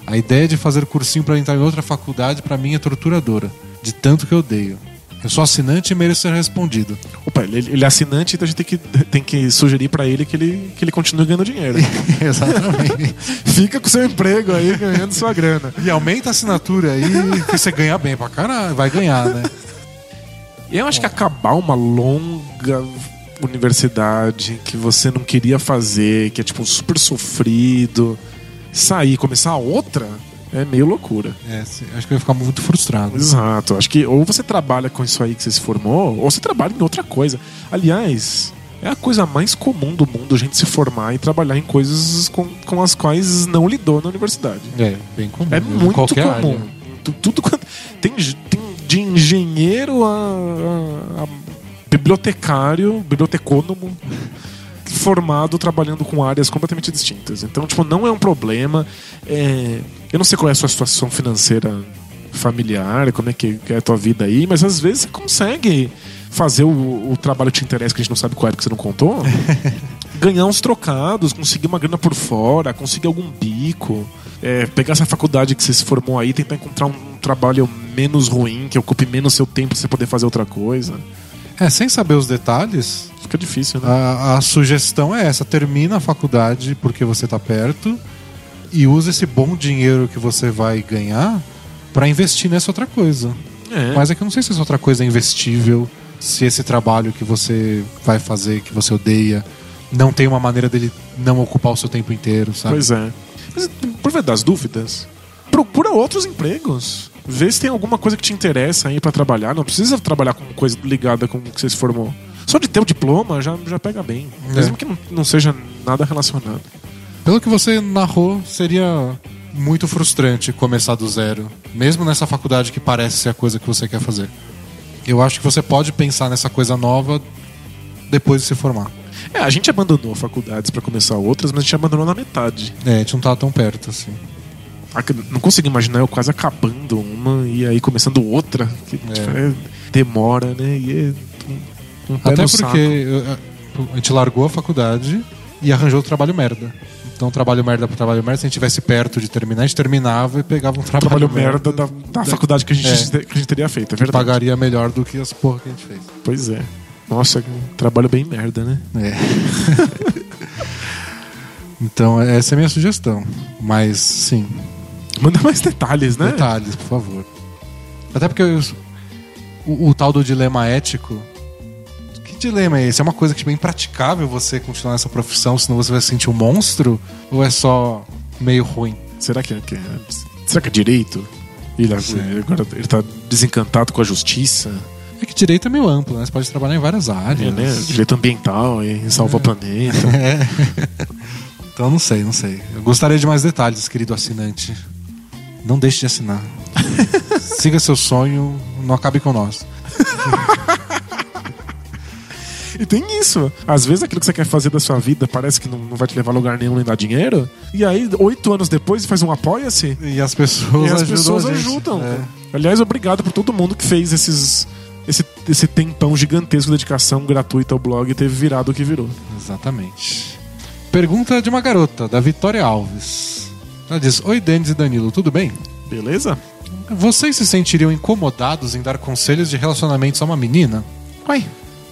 A ideia de fazer cursinho para entrar em outra faculdade para mim é torturadora, de tanto que eu odeio. Eu sou assinante e mereço ser respondido. Opa, ele, ele é assinante, então a gente tem que, tem que sugerir pra ele que ele, que ele continue ganhando dinheiro. Exatamente. Fica com seu emprego aí, ganhando sua grana. e aumenta a assinatura aí, que você ganha bem pra caralho. Vai ganhar, né? Eu acho que acabar uma longa universidade que você não queria fazer, que é tipo super sofrido, sair e começar outra, é meio loucura. É, acho que eu ia ficar muito frustrado. Exato. Acho que ou você trabalha com isso aí que você se formou, ou você trabalha em outra coisa. Aliás, é a coisa mais comum do mundo a gente se formar e trabalhar em coisas com, com as quais não lidou na universidade. É, bem comum. É muito qualquer comum. área. Tu- Tudo quanto. Tem, tem de engenheiro a, a- a bibliotecário, bibliotecônomo, formado trabalhando com áreas completamente distintas. Então, tipo, não é um problema. É, eu não sei qual é a sua situação financeira familiar, como é que é a tua vida aí, mas às vezes você consegue fazer o, o trabalho que te interessa, que a gente não sabe qual é que você não contou. ganhar uns trocados, conseguir uma grana por fora, conseguir algum bico, é, pegar essa faculdade que você se formou aí, tentar encontrar um trabalho menos ruim, que ocupe menos seu tempo pra você poder fazer outra coisa. É, sem saber os detalhes, Fica difícil, né? a, a sugestão é essa: termina a faculdade porque você tá perto e usa esse bom dinheiro que você vai ganhar pra investir nessa outra coisa. É. Mas é que eu não sei se essa outra coisa é investível, se esse trabalho que você vai fazer, que você odeia, não tem uma maneira dele não ocupar o seu tempo inteiro, sabe? Pois é. Mas por ver das dúvidas, procura outros empregos. Vê se tem alguma coisa que te interessa aí pra trabalhar. Não precisa trabalhar com coisa ligada com o que você se formou. Só de ter o diploma já, já pega bem. É. Mesmo que não, não seja nada relacionado. Pelo que você narrou, seria muito frustrante começar do zero, mesmo nessa faculdade que parece ser a coisa que você quer fazer. Eu acho que você pode pensar nessa coisa nova depois de se formar. É, a gente abandonou faculdades pra começar outras, mas a gente abandonou na metade. É, a gente não tava tão perto assim. Não consigo imaginar eu quase acabando uma e aí começando outra. Que É. é, demora, né? E é um, um Até porque eu- a gente largou a faculdade e arranjou o trabalho merda. Então, trabalho merda pro trabalho merda, se a gente estivesse perto de terminar, a gente terminava e pegava um trabalho, trabalho merda da, da faculdade que a, gente, É. que a gente teria feito, é verdade. pagaria melhor do que as porra que a gente fez. Pois é. Nossa, um trabalho bem merda, né? É. então, essa é a minha sugestão. Mas, sim, Manda mais detalhes, né? detalhes, por favor. Até porque eu- o, o tal do dilema ético. Que dilema é esse? É uma coisa que é impraticável você continuar nessa profissão, senão você vai se sentir um monstro? Ou é só meio ruim? Será que, é- que é, será que é direito? Ele, agora ele tá desencantado com a justiça, É que direito é meio amplo, né? Você pode trabalhar em várias é, áreas. né? direito ambiental, em salvar o planeta. É. Então não sei, não sei. Eu gostaria de mais detalhes, querido assinante. Não deixe de assinar. Siga seu sonho, não acabe com nós. E tem isso. Às vezes aquilo que você quer fazer da sua vida parece que não, não vai te levar a lugar nenhum nem dar dinheiro. E aí, oito anos depois, faz um apoia-se. E as pessoas E as pessoas ajudam. É. Aliás, obrigado por todo mundo que fez esses, esse, esse tempão gigantesco de dedicação gratuita ao blog e teve virado o que virou. Exatamente. Pergunta de uma garota, da Vitória Alves. Ela diz: Oi, Denis e Danilo, tudo bem? Beleza? Vocês se sentiriam incomodados em dar conselhos de relacionamentos a uma menina? Uai.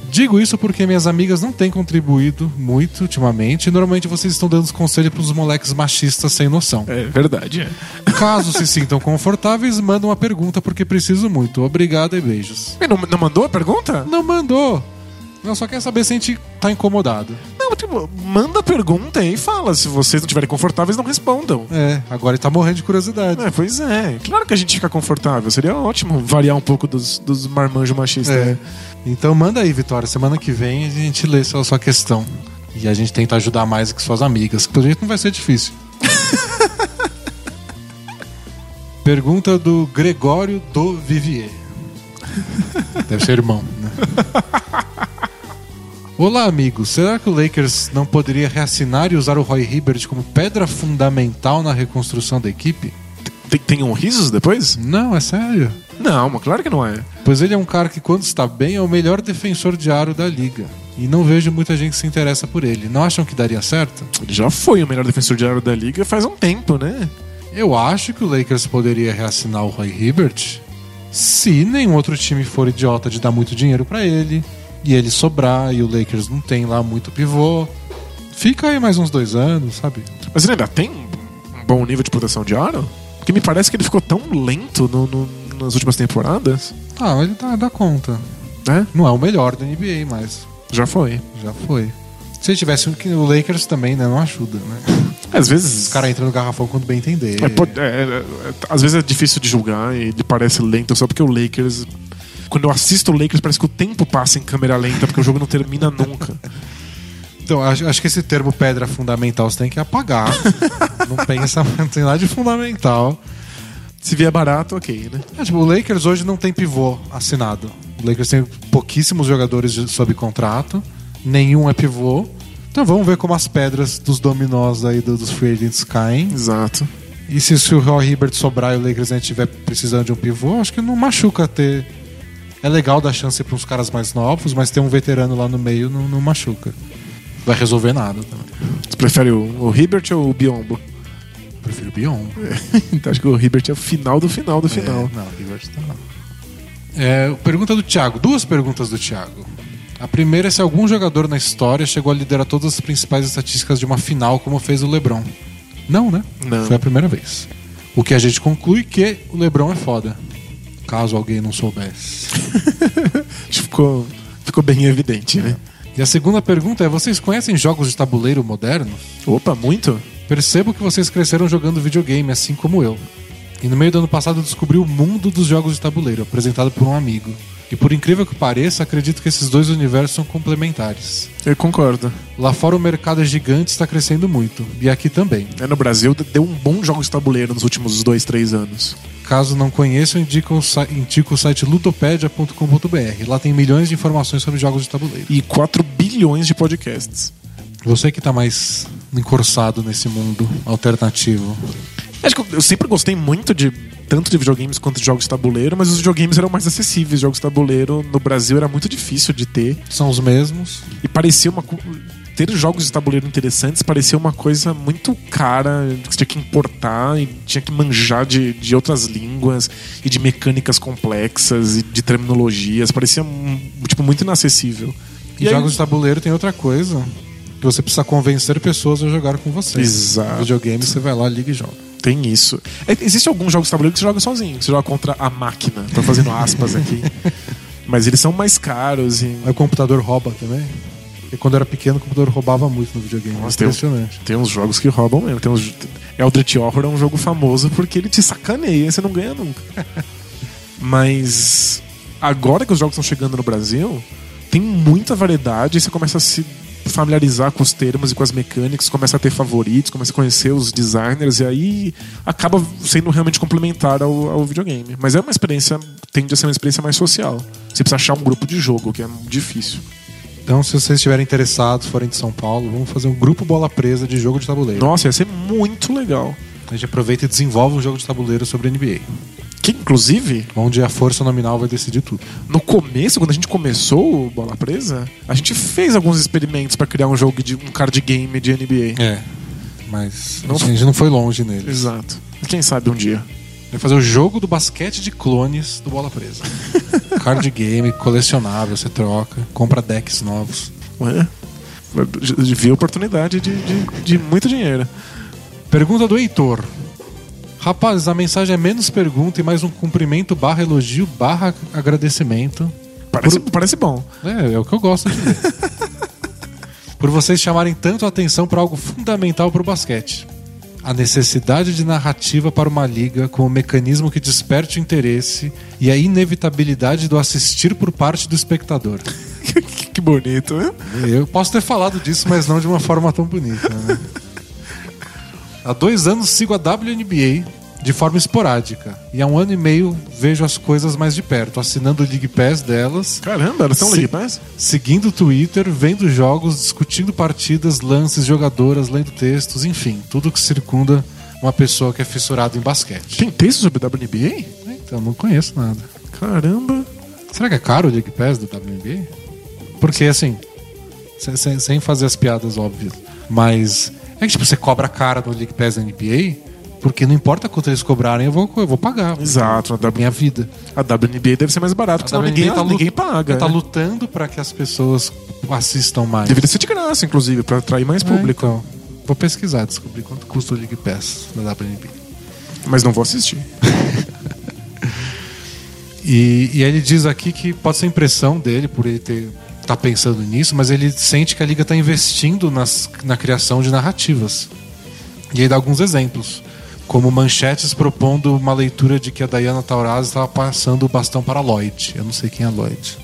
Digo isso porque minhas amigas não têm contribuído muito ultimamente e normalmente vocês estão dando os conselhos pros moleques machistas sem noção. É verdade, é. Caso se sintam confortáveis, manda uma pergunta porque preciso muito. Obrigado e beijos. Não, não mandou a pergunta? Não mandou. Não, só quer saber se a gente tá incomodado. Não, tipo, manda a pergunta e fala. Se vocês não estiverem confortáveis, não respondam. É, agora ele tá morrendo de curiosidade. É, pois é. Claro que a gente fica confortável. Seria ótimo variar um pouco dos, dos marmanjos machistas. É. né? Então manda aí, Vitória. Semana que vem a gente lê sua, sua questão. E a gente tenta ajudar mais que suas amigas. Pelo jeito não vai ser difícil. Pergunta do Gregório do Vivier. Deve ser irmão, né? Olá, amigos. Será que o Lakers não poderia reassinar e usar o Roy Hibbert como pedra fundamental na reconstrução da equipe? Tem, tem um risos depois? Não, é sério. Não, mas claro que não é. Pois ele é um cara que, quando está bem, é o melhor defensor de aro da liga. E não vejo muita gente que se interessa por ele. Não acham que daria certo? Ele já foi o melhor defensor de área da liga faz um tempo, né? Eu acho que o Lakers poderia reassinar o Roy Hibbert se nenhum outro time for idiota de dar muito dinheiro pra ele e ele sobrar e o Lakers não tem lá muito pivô. Fica aí mais uns dois anos, sabe? Mas ele ainda tem um bom nível de proteção de aro? Porque me parece que ele ficou tão lento no- no- nas últimas temporadas. Ah, ele dá, dá conta. Né? Não é o melhor da NBA, mas Já foi. já foi. Se ele tivesse um que o Lakers também, né, não ajuda, né? Às vezes. Os caras entram no garrafão quando bem entender. É, pode- é, é, é, às vezes é difícil de julgar e ele parece lento só porque o Lakers. Quando eu assisto o Lakers, parece que o tempo passa em câmera lenta, porque o jogo não termina nunca. Então, acho, acho que esse termo pedra fundamental você tem que apagar. não pensa, não tem nada de fundamental. Se vier barato, ok, né? É, tipo, o Lakers hoje não tem pivô assinado. O Lakers tem pouquíssimos jogadores sob contrato, nenhum é pivô. Então vamos ver como as pedras dos dominós aí do- dos free agents caem. Exato. E se, se o Roy Hibbert sobrar e o Lakers ainda estiver precisando de um pivô, acho que não machuca ter. É legal dar chance para uns caras mais novos, mas ter um veterano lá no meio não, não machuca. Vai resolver nada também. Você prefere o, o Hibbert ou o Biombo? Prefiro o Bion. Então acho que o Hibbert é o final do final do final. É, não, Hibbert tá não. É, pergunta do Thiago. Duas perguntas do Thiago. A primeira é se algum jogador na história chegou a liderar todas as principais estatísticas de uma final como fez o LeBron. Não, né? Não. Foi a primeira vez. O que a gente conclui que o LeBron é foda. Caso alguém não soubesse. Que ficou, ficou bem evidente, né? E a segunda pergunta é: vocês conhecem jogos de tabuleiro modernos? Opa, muito? Percebo que vocês cresceram jogando videogame, assim como eu. E no meio do ano passado eu descobri o mundo dos jogos de tabuleiro, apresentado por um amigo. E por incrível que pareça, acredito que esses dois universos são complementares. Eu concordo. Lá fora o mercado é gigante e está crescendo muito. E aqui também. É, no Brasil deu um bom jogo de tabuleiro nos últimos dois, três anos. Caso não conheçam, indica o, si- indica o site ludopedia.com.br. Lá tem milhões de informações sobre jogos de tabuleiro. E 4 bilhões de podcasts. Você que tá mais encursado nesse mundo alternativo. Acho que eu- sempre gostei muito de tanto de videogames quanto de jogos de tabuleiro, mas os videogames eram mais acessíveis. Jogos de tabuleiro no Brasil era muito difícil de ter São os mesmos. e parecia uma ter jogos de tabuleiro interessantes parecia uma coisa muito cara, que você tinha que importar e tinha que manjar de, de outras línguas e de mecânicas complexas e de terminologias, parecia hum, tipo muito inacessível. E, aí- jogos de tabuleiro tem outra coisa. Que você precisa convencer pessoas a jogar com você. Exato. Videogame, você vai lá, liga e joga. Tem isso. É, Existem alguns jogos de tabuleiro que você joga sozinho, que você joga contra a máquina. Tô fazendo aspas aqui. Mas eles são mais caros e. Aí o computador rouba também. Porque quando eu era pequeno, o computador roubava muito no videogame. Nossa, tem Impressionante. Tem uns jogos que roubam mesmo. Tem uns... Eldritch Horror é um jogo famoso porque ele te sacaneia e você não ganha nunca. Mas agora que os jogos estão chegando no Brasil, tem muita variedade e você começa a se familiarizar com os termos e com as mecânicas, começa a ter favoritos, começa a conhecer os designers e aí acaba sendo realmente complementar ao, ao videogame. Mas é uma experiência, tende a ser uma experiência mais social. Você precisa achar um grupo de jogo, que é difícil. Então, se vocês estiverem interessados, forem de São Paulo, vamos fazer um grupo bola presa de jogo de tabuleiro. Nossa, ia ser muito legal. A gente aproveita e desenvolve um jogo de tabuleiro sobre NBA. Que inclusive Onde a força nominal vai decidir tudo. no começo, quando a gente começou o Bola Presa, a gente fez alguns experimentos pra criar um jogo de um card game de NBA. É. Mas Não- a gente não foi longe nele. Exato. Quem sabe um dia. Vai fazer o jogo do basquete de clones do Bola Presa. Card game, colecionável, você troca, compra decks novos. Ué? Vi a oportunidade de, de, de muito dinheiro. Pergunta do Heitor. Rapaz, a mensagem é menos pergunta e mais um cumprimento barra elogio barra agradecimento. Parece, Por- parece bom. É, é o que eu gosto de ver. Por vocês chamarem tanto a atenção para algo fundamental para o basquete. A necessidade de narrativa para uma liga com um mecanismo que desperte o interesse e a inevitabilidade do assistir por parte do espectador. que bonito, né? Eu posso ter falado disso, mas não de uma forma tão bonita. né? Há dois anos sigo a WNBA de forma esporádica. E há um ano e meio vejo as coisas mais de perto, assinando o League Pass delas, Caramba, elas estão Sim. League Pass? seguindo o Twitter, vendo jogos, discutindo partidas, lances, jogadoras, lendo textos, enfim, tudo que circunda uma pessoa que é fissurada em basquete. Tem texto sobre WNBA? Então, não conheço nada. Caramba. Será que é caro o League Pass do WNBA? Porque, assim, sem, sem- fazer as piadas óbvias, mas é que, tipo, você cobra caro no League Pass da NBA, porque não importa quanto eles cobrarem, eu vou, eu vou pagar. Exato, a, A minha vida. a WNBA deve ser mais barato, porque senão ninguém, lu- ninguém paga. Tá né? lutando para que as pessoas assistam mais. Deveria ser de graça, inclusive, pra atrair mais É, público. então, vou pesquisar, descobrir quanto custa o League Pass da WNBA. Mas não vou assistir. E, e ele diz aqui que pode ser impressão dele por ele ter tá pensando nisso, mas ele sente que a liga está investindo nas, na criação de narrativas. E aí dá alguns exemplos, como manchetes propondo uma leitura de que a Diana Taurasi estava passando o bastão para Lloyd. Eu não sei quem é Lloyd.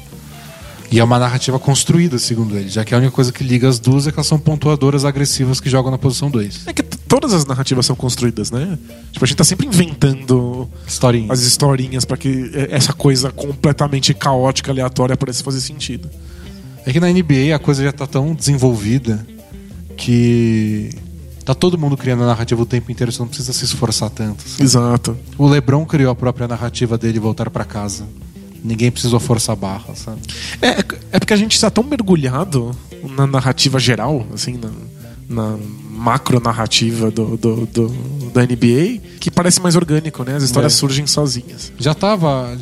E é uma narrativa construída, segundo ele, já que a única coisa que liga as duas é que elas são pontuadoras agressivas que jogam na posição 2. É que todas as narrativas são construídas, né? Tipo, a gente tá sempre inventando Historinha. as historinhas pra que eh, essa coisa completamente caótica, aleatória, pareça fazer sentido. É que na NBA a coisa já tá tão desenvolvida que tá todo mundo criando a narrativa o tempo inteiro, você não precisa se esforçar tanto. sabe? Exato. O LeBron criou a própria narrativa dele voltar pra casa. Ninguém precisou forçar a barra, sabe? É, é- é porque a gente tá tão mergulhado na narrativa geral, assim, na, na macro narrativa do, do, do- da NBA, que parece mais orgânico, né? As histórias É. surgem sozinhas. Já tava.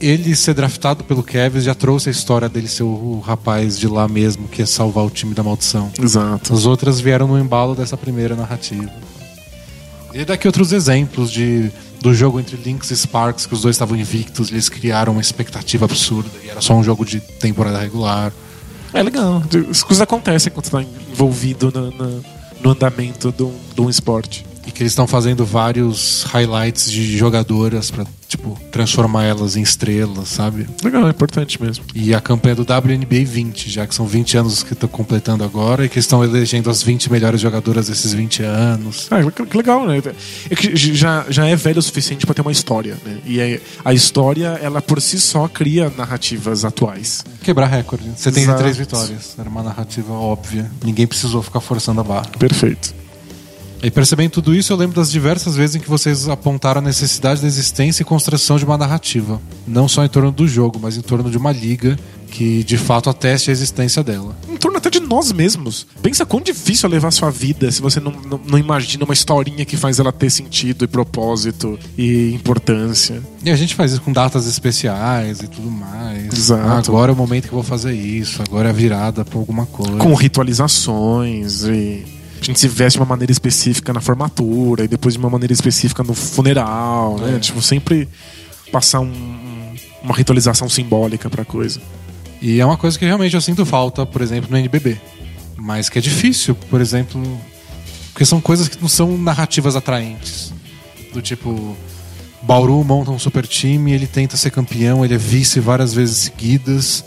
Ele ser draftado pelo Cavs já trouxe a história dele ser o, rapaz de lá mesmo que ia salvar o time da maldição. Exato. As outras vieram no embalo dessa primeira narrativa. E daqui outros exemplos de, do jogo entre Lynx e Sparks, que os dois estavam invictos, eles criaram uma expectativa absurda e era só um jogo de temporada regular. É legal. As coisas acontecem quando você tá envolvido na- na- no andamento de um, de um esporte. E que eles estão fazendo vários highlights de jogadoras pra tipo, transformar elas em estrelas, sabe? Legal, é importante mesmo. E a campanha do WNBA 20, já que são 20 anos que estão completando agora e que estão elegendo as 20 melhores jogadoras desses 20 anos. Ah, que que legal, né? É que já, já é velho o suficiente pra ter uma história, né? E é- a história, ela por si só cria narrativas atuais. Quebrar recorde. 73 Exato. vitórias. Era uma narrativa óbvia. Ninguém precisou ficar forçando a barra. Perfeito. E percebendo tudo isso, eu lembro das diversas vezes em que vocês apontaram a necessidade da existência e construção de uma narrativa. Não só em torno do jogo, mas em torno de uma liga que de fato ateste a existência dela. Em torno até de nós mesmos. Pensa quão difícil é levar sua vida se você não, não, não imagina uma historinha que faz ela ter sentido e propósito e importância. E a gente faz isso com datas especiais e tudo mais. Exato. Agora é o momento que eu vou fazer isso, agora é a virada pra alguma coisa. Com ritualizações e. A gente se veste de uma maneira específica na formatura e depois de uma maneira específica no funeral, né? É. Tipo, sempre passar um- um- uma ritualização simbólica pra coisa. E é uma coisa que realmente eu sinto falta, por exemplo, no NBB. Mas que é difícil, por exemplo, porque são coisas que não são narrativas atraentes. Do tipo, Bauru monta um super time, ele tenta ser campeão, ele é vice várias vezes seguidas,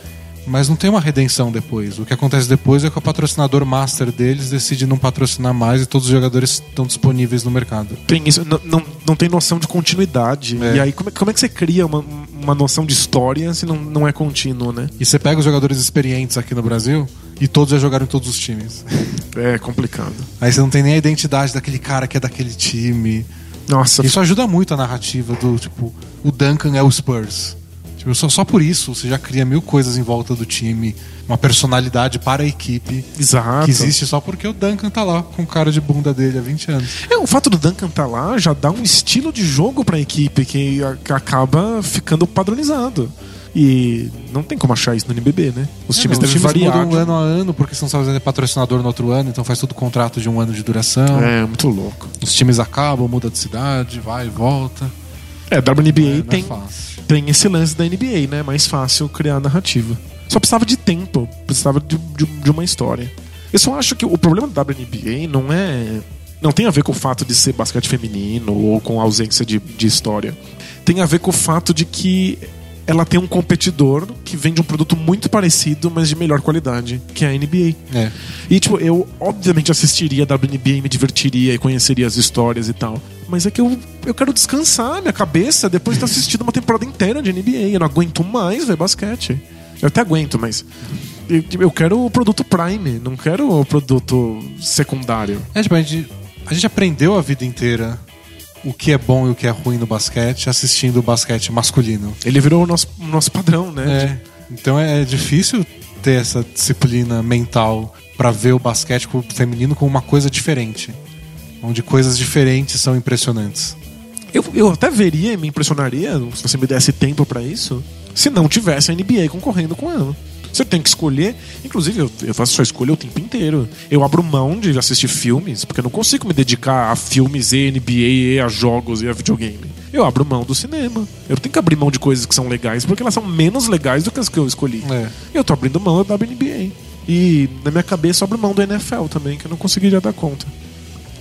mas não tem uma redenção depois. O que acontece depois é que o patrocinador master deles decide não patrocinar mais e todos os jogadores estão disponíveis no mercado. Tem isso, não, não, não tem noção de continuidade. É. E aí, como é, como é que você cria uma, uma noção de história se não, não é contínuo, né? E você pega os jogadores experientes aqui no Brasil e todos já jogaram em todos os times. É complicado. Aí você não tem nem a identidade daquele cara que é daquele time. Nossa, Isso ajuda muito a narrativa do tipo, o Duncan é o Spurs. Tipo, só, só por isso você já cria mil coisas em volta do time, uma personalidade para a equipe exato. que existe só porque o Duncan tá lá com cara de bunda dele há 20 anos. É, o fato do Duncan estar lá já dá um estilo de jogo pra equipe que, a- acaba ficando padronizado. E não tem como achar isso no NBB, né? Os times É, não, devem os times variar. mudam de- ano a ano porque são só fazendo patrocinador no outro ano, então faz tudo contrato de um ano de duração. É, muito louco. Os times acabam, muda de cidade, vai e volta. É, WNBA É, é tem, fácil. tem esse lance da NBA, né? Mais fácil criar narrativa. Só precisava de tempo, precisava de, de, de uma história. Eu só acho que o problema da WNBA não é. Não tem a ver com o fato de ser basquete feminino ou com a ausência de, de história. Tem a ver com o fato de que ela tem um competidor que vende um produto muito parecido, mas de melhor qualidade, que é a NBA. É. E, tipo, eu obviamente assistiria a WNBA, me divertiria e conheceria as histórias e tal. Mas é que eu, eu quero descansar minha cabeça depois de ter assistido uma temporada inteira de NBA. Eu não aguento mais ver basquete. Eu até aguento, mas. Eu, eu quero o produto Prime, não quero o produto secundário. É, tipo, a gente, a gente aprendeu a vida inteira o que é bom e o que é ruim no basquete assistindo o basquete masculino. Ele virou o nosso, o nosso padrão, né? É. Então é difícil ter essa disciplina mental pra ver o basquete feminino como uma coisa diferente. Onde coisas diferentes são impressionantes. Eu, eu até veria e me impressionaria, se você me desse tempo pra isso, se não tivesse a NBA concorrendo com ela. Você tem que escolher, inclusive eu, eu faço sua escolha o tempo inteiro. Eu abro mão de assistir filmes, porque eu não consigo me dedicar a filmes e NBA, e a jogos e a videogame. Eu abro mão do cinema. Eu tenho que abrir mão de coisas que são legais, porque elas são menos legais do que as que eu escolhi. É. Eu tô abrindo mão da WNBA. E na minha cabeça eu abro mão do NFL também, que eu não conseguiria dar conta.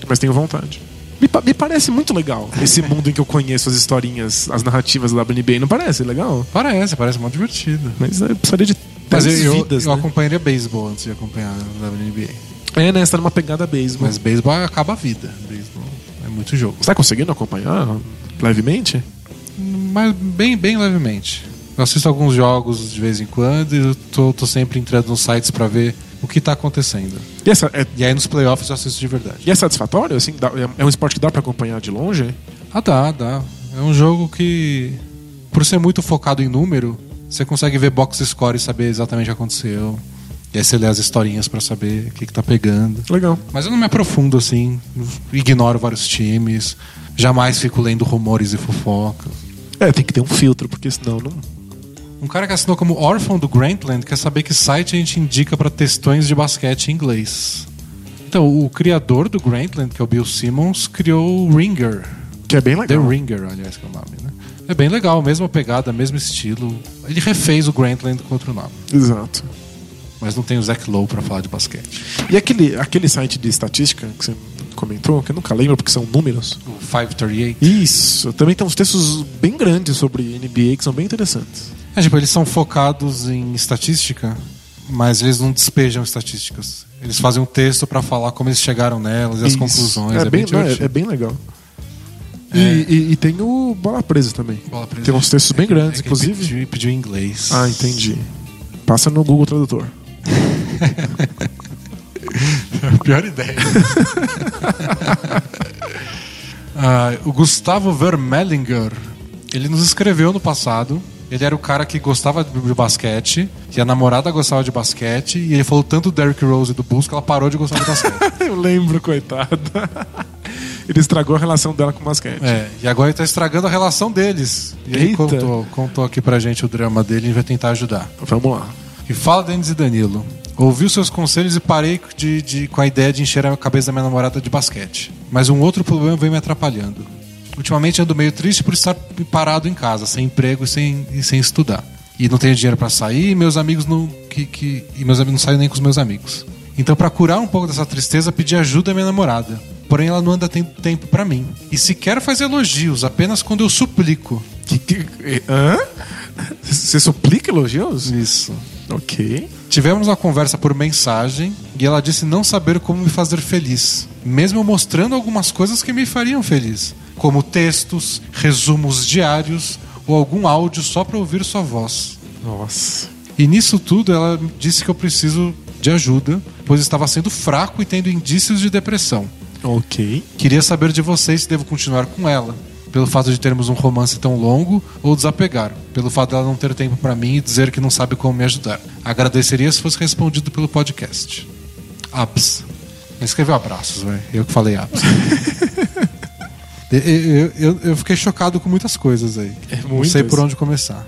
Mas tenho vontade. Me, me parece muito legal esse mundo em que eu conheço as historinhas, as narrativas da WNBA. Não parece legal? Parece, parece muito divertido. Mas eu precisaria de Mas eu, 10 eu, vidas, eu né? acompanharia beisebol antes de acompanhar a WNBA. É, né? Você tá numa pegada beisebol. Mas beisebol acaba a vida. Beisebol é muito jogo. Você tá conseguindo acompanhar levemente? Mas bem, bem levemente. Eu assisto alguns jogos de vez em quando e eu tô, tô sempre entrando nos sites pra ver o que tá acontecendo. E, essa, é, E aí nos playoffs eu assisto de verdade. e é satisfatório? Assim, é- é um esporte que dá pra acompanhar de longe? Ah, dá, dá. É um jogo que, por ser muito focado em número, você consegue ver box score e saber exatamente o que aconteceu. E aí você lê as historinhas pra saber o que, que tá pegando. Legal. Mas eu não me aprofundo assim, ignoro vários times, jamais fico lendo rumores e fofocas. É, tem que ter um filtro, porque senão não. Um cara que assinou como órfão do Grantland quer saber que site a gente indica pra textões de basquete em inglês. Então, o criador do Grantland, que é o Bill Simmons, criou o Ringer. Que é bem The legal. Ringer, aliás, que é o nome, né? É bem legal, mesma pegada, mesmo estilo. Ele refez o Grantland com outro nome. Exato. Mas não tem o Zach Lowe pra falar de basquete. E aquele, aquele site de estatística que você comentou, que eu nunca lembro porque são números. O 538. Isso, também tem uns textos bem grandes sobre NBA que são bem interessantes. É, tipo, eles são focados em estatística, mas eles não despejam estatísticas. Eles fazem um texto pra falar como eles chegaram nelas e as Isso. conclusões. É, É, bem, bem não, é- é bem legal. E, É. e- e tem o Bola Presa também. Bola presa. Tem uns textos bem É grandes, é inclusive. Ele pediu, pediu em inglês. Ah, entendi. Passa no Google Tradutor. Pior ideia. Ah, o Gustavo Vermellinger, ele nos escreveu no passado. Ele era o cara que gostava de basquete, que a namorada gostava de basquete, e ele falou tanto do Derrick Rose e do Bulls que ela parou de gostar de basquete. Eu lembro, coitada. Ele estragou a relação dela com o basquete. é, e agora ele tá estragando a relação deles. E ele contou, contou aqui pra gente o drama dele e a gente vai tentar ajudar. Vamos lá. E fala, Denis e Danilo. Ouvi os seus conselhos e parei de, de- com a ideia de encher a cabeça da minha namorada de basquete. Mas um outro problema vem me atrapalhando. Ultimamente ando meio triste por estar parado em casa, sem emprego e sem, e sem estudar. E não tenho dinheiro pra sair e meus amigos não. Que, que- e meus amigos não saem nem com os meus amigos. Então, pra curar um pouco dessa tristeza, pedi ajuda à minha namorada. Porém, ela não anda tendo tempo pra mim. E sequer faz elogios, apenas quando eu suplico. Que, que, hã? Você suplica elogios? Isso. Ok. Tivemos uma conversa por mensagem e ela disse não saber como me fazer feliz, mesmo mostrando algumas coisas que me fariam feliz, como textos, resumos diários ou algum áudio só para ouvir sua voz. Nossa. E nisso tudo ela disse que eu preciso de ajuda, pois estava sendo fraco e tendo indícios de depressão. Ok. Queria saber de vocês se devo continuar com ela, pelo fato de termos um romance tão longo, ou desapegar, pelo fato dela não ter tempo pra mim e dizer que não sabe como me ajudar. Agradeceria se fosse respondido pelo podcast. Não escreveu abraços, velho. Eu que falei abs. Eu, eu- eu- fiquei chocado com muitas coisas aí. É, não sei por onde começar.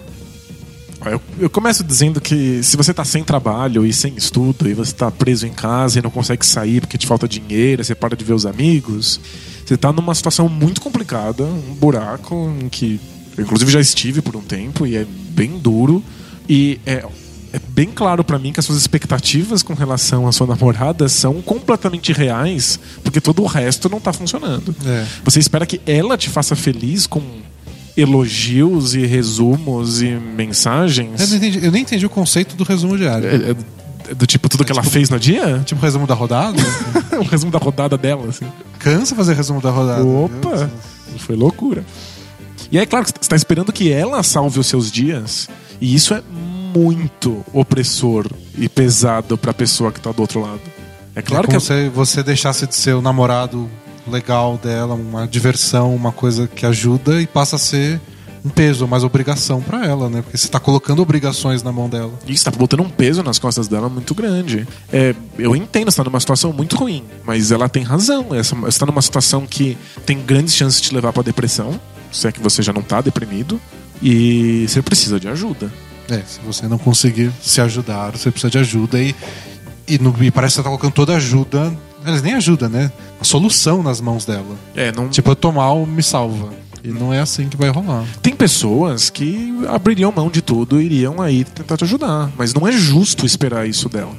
Eu, eu começo dizendo que se você tá sem trabalho e sem estudo e você tá preso em casa e não consegue sair porque te falta dinheiro, você para de ver os amigos, você tá numa situação muito complicada, um buraco em que eu inclusive já estive por um tempo e é bem duro e é, é bem claro pra mim que as suas expectativas com relação à sua namorada são completamente reais porque todo o resto não tá funcionando. É. Você espera que ela te faça feliz com elogios e resumos e mensagens? Eu, não entendi, eu nem entendi o conceito do resumo diário. É, é- é do tipo tudo que ela fez no dia? Tipo resumo da rodada? um resumo da rodada dela, assim. Cansa fazer resumo da rodada. Opa! Foi loucura. E aí, claro, que você está esperando que ela salve os seus dias. E isso é muito opressor e pesado pra pessoa que tá do outro lado. É Claro é que como se você deixasse de ser o namorado legal dela, uma diversão, uma coisa que ajuda e passa a ser um peso, mais obrigação pra ela, né? Porque você tá colocando obrigações na mão dela. Isso tá botando um peso nas costas dela muito grande. É, eu entendo, você tá numa situação muito ruim, mas ela tem razão. Essa, você tá numa situação que tem grandes chances de te levar pra depressão, se é que você já não tá deprimido, e você precisa de ajuda. É, se você não conseguir se ajudar, você precisa de ajuda e, e, no- e parece que você tá colocando toda ajuda. Eles nem ajuda, né? A solução nas mãos dela. É, não, Tipo, eu tô mal, me salva. E não é assim que vai rolar. Tem pessoas que abririam mão de tudo e iriam aí tentar te ajudar. Mas não é justo esperar isso dela.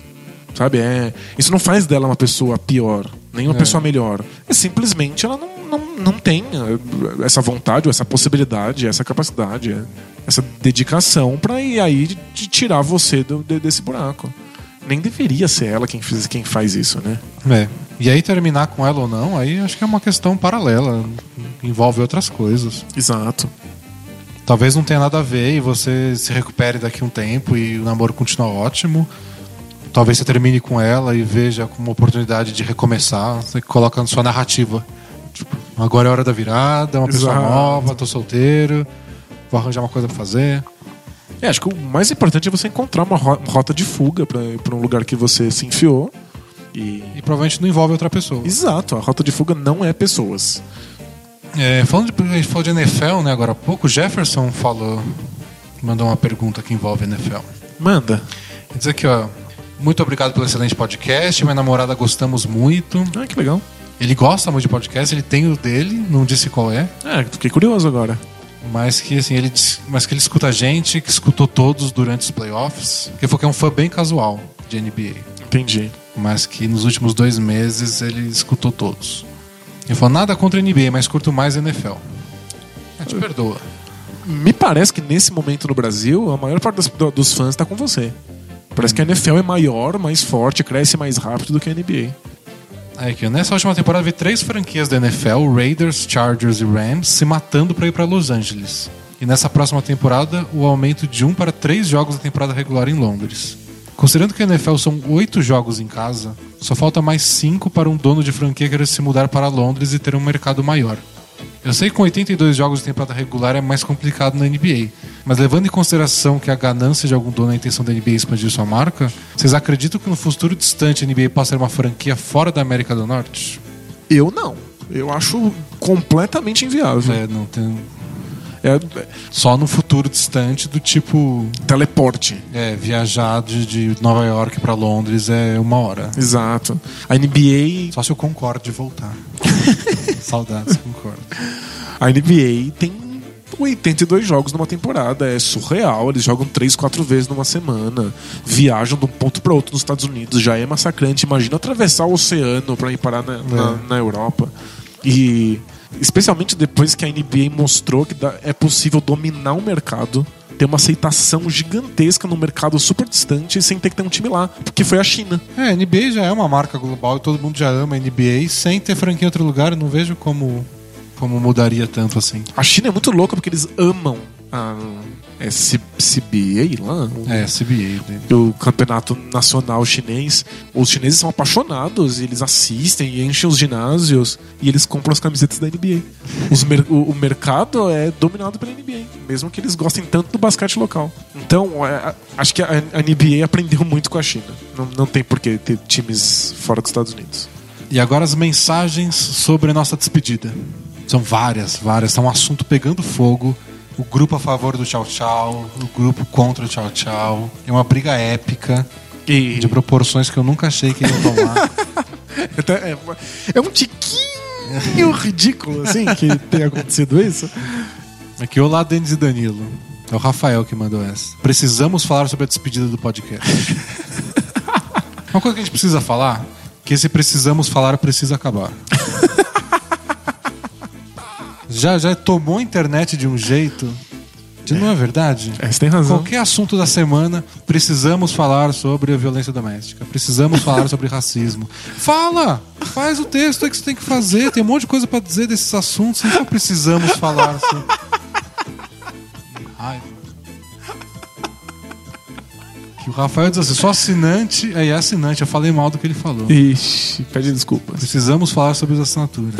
Sabe? É, isso não faz dela uma pessoa pior, nem uma É. pessoa melhor. É simplesmente ela não, não, não tem eh, essa vontade, ou essa possibilidade, essa capacidade, eh, essa dedicação pra ir aí de tirar você do- de- desse buraco. Nem deveria ser ela quem, fiz, quem faz isso, né? É. E aí terminar com ela ou não, aí acho que é uma questão paralela. Envolve outras coisas. Exato. Talvez não tenha nada a ver e você se recupere daqui a um tempo e o namoro continua ótimo. Talvez você termine com ela e veja como uma oportunidade de recomeçar. Você coloca na sua narrativa. Tipo, agora é hora da virada, é uma pessoa Exato. nova, tô solteiro, vou arranjar uma coisa pra fazer. É, acho que o mais importante é você encontrar uma ro- rota de fuga pra pra um lugar que você se enfiou. E E provavelmente não envolve outra pessoa. Exato, a rota de fuga não é pessoas. É, falando de, a gente falou de NFL, né, agora há pouco, o Jefferson falou, mandou uma pergunta que envolve NFL. Manda. Dizer aqui, ó, muito obrigado pelo excelente podcast, minha namorada gostamos muito. Ah, que legal. Ele gosta muito de podcast, ele tem o dele, não disse qual é, É, fiquei curioso agora. mas que assim, ele mas que ele escuta a gente, que escutou todos durante os playoffs, que foi que é um fã bem casual. de NBA. Entendi. Mas que nos últimos dois meses ele escutou todos. Ele falou, nada contra a NBA, mas curto mais a NFL. A gente perdoa. Me parece que nesse momento no Brasil, a maior parte das- do- dos fãs tá com você. Parece que a NFL é maior, mais forte, cresce mais rápido do que a NBA. É que nessa última temporada vi três franquias da NFL, Raiders, Chargers e Rams, se matando para ir para Los Angeles. E nessa próxima temporada, o aumento de um para três jogos da temporada regular em Londres. Considerando que a NFL são oito jogos em casa, só falta mais cinco para um dono de franquia querer se mudar para Londres e ter um mercado maior. Eu sei que com 82 jogos de temporada regular é mais complicado na NBA, mas levando em consideração que a ganância de algum dono é a intenção da NBA expandir sua marca, vocês acreditam que no futuro distante a NBA possa ter uma franquia fora da América do Norte? Eu não. Eu acho completamente inviável. É, não tem. É, é Só no futuro distante do tipo. teleporte. É, viajar de, de Nova York pra Londres é uma hora. Exato. A NBA, Só se eu concordo de voltar. Saudades, concordo. a NBA tem 82 jogos numa temporada. É surreal. Eles jogam 3, 4 vezes numa semana. Viajam de um ponto para outro nos Estados Unidos. Já é massacrante. Imagina atravessar o oceano para ir parar na, na, na Europa. E especialmente depois que a NBA mostrou que é possível dominar o mercado. Ter uma aceitação gigantesca num mercado super distante sem ter que ter um time lá. Porque foi a China. É, a NBA já é uma marca global e todo mundo já ama a NBA. Sem ter franquia em outro lugar, eu não vejo como, como mudaria tanto assim. A China é muito louca porque eles amam a é, CBA lá, o- É, CBA. né? o campeonato nacional chinês. Os chineses são apaixonados, eles assistem e enchem os ginásios e eles compram as camisetas da NBA. Mer- o, o mercado é dominado pela NBA, mesmo que eles gostem tanto do basquete local. Então, é, acho que a, a NBA aprendeu muito com a China. Não, não tem por que ter times fora dos Estados Unidos. E agora as mensagens sobre a nossa despedida. São várias, várias. Tá um assunto pegando fogo. O grupo a favor do Tchau Tchau, o grupo contra o Tchau Tchau. É uma briga épica, E de proporções que eu nunca achei que iam tomar. É, é um tiquinho ridículo, assim, que tenha acontecido isso. Aqui, olá, Denis e Danilo. É o Rafael que mandou essa. Precisamos falar sobre a despedida do podcast. Uma coisa que a gente precisa falar, que esse precisamos falar precisa acabar. já, já tomou a internet de um jeito. Não é verdade? É, você tem razão. Qualquer assunto da semana, precisamos falar sobre a violência doméstica. Precisamos falar sobre racismo. Fala! Faz o texto aí que você tem que fazer. Tem um monte de coisa pra dizer desses assuntos. Então precisamos falar sobre. Ai. Que o Rafael diz assim: só assinante. Aí é assinante. Eu falei mal do que ele falou. Ixi, pede desculpas. Precisamos falar sobre as assinaturas.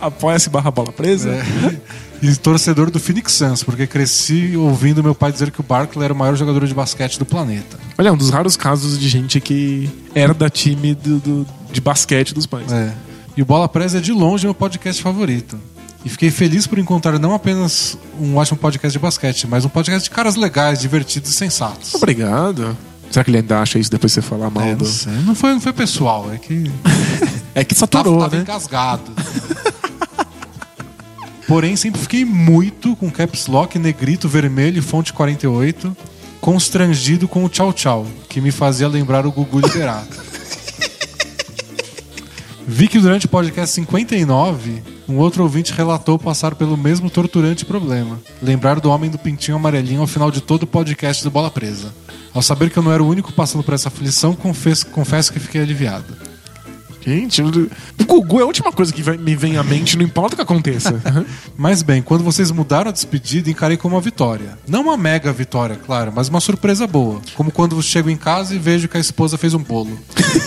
Apoia-se barra bola presa. É. E torcedor do Phoenix Suns, porque cresci ouvindo meu pai dizer que o Barkley era o maior jogador de basquete do planeta. Olha, é um dos raros casos de gente que era da time do, do- de basquete dos pais. É. E o Bola Presa é de longe meu podcast favorito. E fiquei feliz por encontrar não apenas um ótimo podcast de basquete, mas um podcast de caras legais, divertidos e sensatos. Obrigado. Será que ele ainda acha isso depois de você falar mal É, não, não foi, não foi pessoal, é que É que tava, saturou, tava né? engasgado. Porém, sempre fiquei muito com caps lock, negrito, vermelho e fonte 48, constrangido com o tchau tchau, que me fazia lembrar o Gugu Liberato. Vi que durante o podcast 59, um outro ouvinte relatou passar pelo mesmo torturante problema. Lembrar do homem do pintinho amarelinho ao final de todo o podcast do Bola Presa. Ao saber que eu não era o único passando por essa aflição, confesso, confesso que fiquei aliviado. Gente, o Gugu é a última coisa que me vem à mente, não importa o que aconteça. Mas bem, quando vocês mudaram a despedida, encarei como uma vitória. Não uma mega vitória, claro, mas uma surpresa boa. Como quando chego em casa e vejo que a esposa fez um bolo.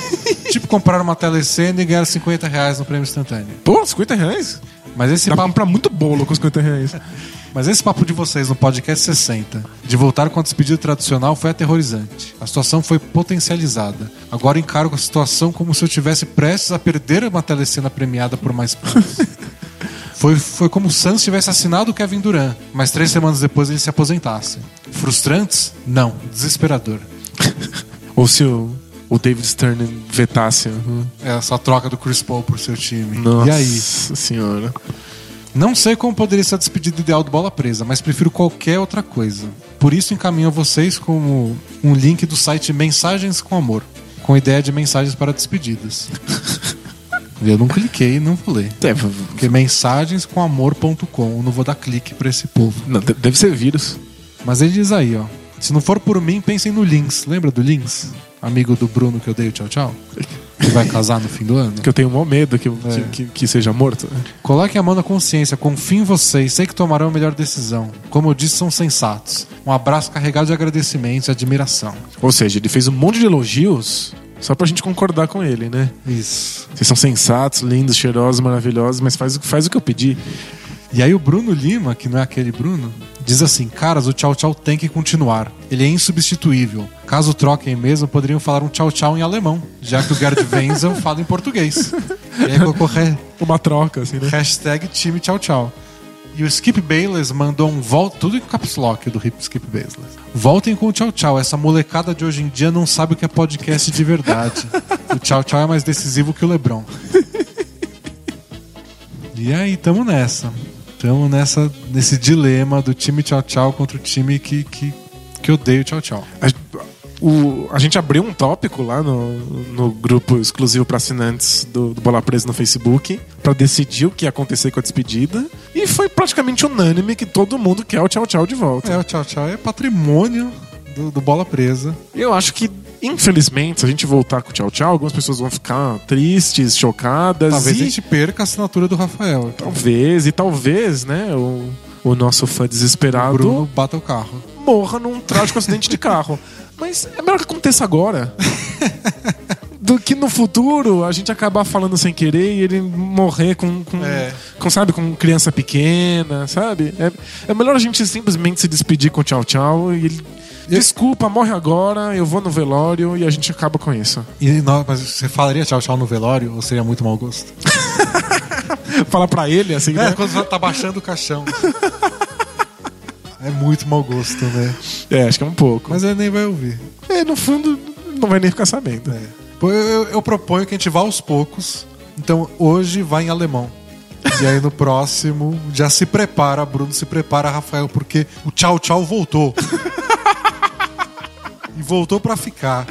tipo comprar uma telecena e ganhar 50 reais no prêmio instantâneo. Pô, 50 reais? Mas esse Dá pra papo, comprar muito bolo com 50 reais. mas esse papo de vocês no podcast 60, de voltar com a despedida tradicional, foi aterrorizante. A situação foi potencializada. Agora encaro a situação como se eu tivesse prestes a perder uma telecena premiada por mais pontos. Foi, foi como o Suns tivesse assinado o Kevin Durant, mas três semanas depois ele se aposentasse. Frustrantes? Não. Desesperador. Ou se o, o David Stern vetasse. uhum. Essa troca do Chris Paul por seu time. Nossa E aí? senhora. Não sei como poderia ser a despedida ideal do Bola Presa, mas prefiro qualquer outra coisa. Por isso encaminho a vocês como um link do site Mensagens com Amor, com ideia de mensagens para despedidas. Eu não cliquei e não vou ler. É, Porque mensagenscomamor.com, eu não vou dar clique pra esse povo. não, de- deve ser vírus. Mas ele diz aí, ó. Se não for por mim, pensem no Lins. Lembra do Lins? Amigo do Bruno que eu dei o tchau tchau? Que vai casar no fim do ano. Que eu tenho maior medo que, É. que, que, seja morto. Coloquem a mão na consciência, confio em vocês, sei que tomarão a melhor decisão. Como eu disse, são sensatos. Um abraço carregado de agradecimentos e admiração. Ou seja, ele fez um monte de elogios só pra gente concordar com ele, né? Isso. Vocês são sensatos, lindos, cheirosos, maravilhosos, mas faz, faz o que eu pedi. E aí o Bruno Lima, que não é aquele Bruno, diz assim: Caras, o tchau tchau tem que continuar. Ele é insubstituível. Caso troquem mesmo, poderiam falar um tchau tchau em alemão, já que o Gerd Wenzel fala em português. E aí colocou re- Uma troca, assim, né? hashtag time tchau tchau. E o Skip Bayless mandou um volta, tudo em caps lock do Hip Skip Bayless. Voltem com o tchau tchau. Essa molecada de hoje em dia não sabe o que é podcast de verdade. o tchau tchau é mais decisivo que o LeBron. E aí, tamo nessa. Tamo nessa, nesse dilema do time tchau tchau contra o time que, que, que odeia o tchau tchau. A, o- a gente abriu um tópico lá no, no grupo exclusivo para assinantes do, do Bola Presa no Facebook pra decidir o que ia acontecer com a despedida. E foi praticamente unânime que todo mundo quer o tchau tchau de volta. É, o tchau tchau é patrimônio do, do Bola Presa. Eu acho que, infelizmente, se a gente voltar com o tchau tchau, algumas pessoas vão ficar tristes, chocadas. Talvez e... a gente perca a assinatura do Rafael. Talvez, e talvez, né, o, o nosso fã desesperado Bruno bata o carro. morra num trágico acidente de carro. Mas é melhor que aconteça agora. Do que no futuro a gente acabar falando sem querer e ele morrer com, com, É. com, sabe, com criança pequena, sabe? É, é melhor a gente simplesmente se despedir com tchau tchau e ele. Desculpa, morre agora, eu vou no velório e a gente acaba com isso. E nó- mas você falaria tchau tchau no velório ou seria muito mau gosto? Fala pra ele assim, É, né? quando você tá baixando o caixão. É muito mau gosto, né? É, acho que é um pouco. Mas ele nem vai ouvir. é, no fundo, não vai nem ficar sabendo. É. Eu, eu- eu proponho que a gente vá aos poucos. Então hoje vai em alemão. E aí no próximo já se prepara, Bruno se prepara, Rafael, porque o tchau tchau voltou. e voltou pra ficar.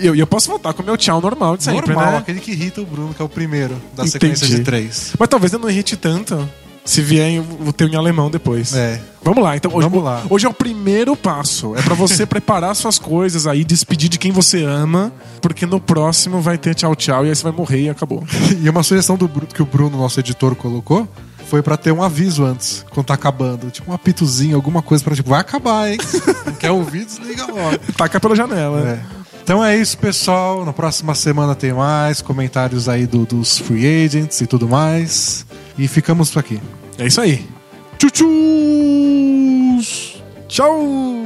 E eu, eu posso voltar com o meu tchau normal de sempre, Normal, né? aquele que irrita o Bruno, que é o primeiro da Entendi. sequência de três. Mas talvez eu não irrite tanto se vier em- o teu em alemão depois. É. Vamos lá, então hoje, Vamos lá. hoje é o primeiro passo. É pra você preparar suas coisas aí, despedir de quem você ama, porque no próximo vai ter tchau tchau e aí você vai morrer e acabou. E uma sugestão do que o Bruno, nosso editor, colocou foi pra ter um aviso antes, quando tá acabando. Tipo um apitozinho, alguma coisa pra tipo, vai acabar, hein? Não quer ouvir, desliga logo. Taca pela janela. É. Então é isso, pessoal. Na próxima semana tem mais comentários aí do- dos free agents e tudo mais. E ficamos por aqui. É isso aí. Tchau, tchau! Tchau!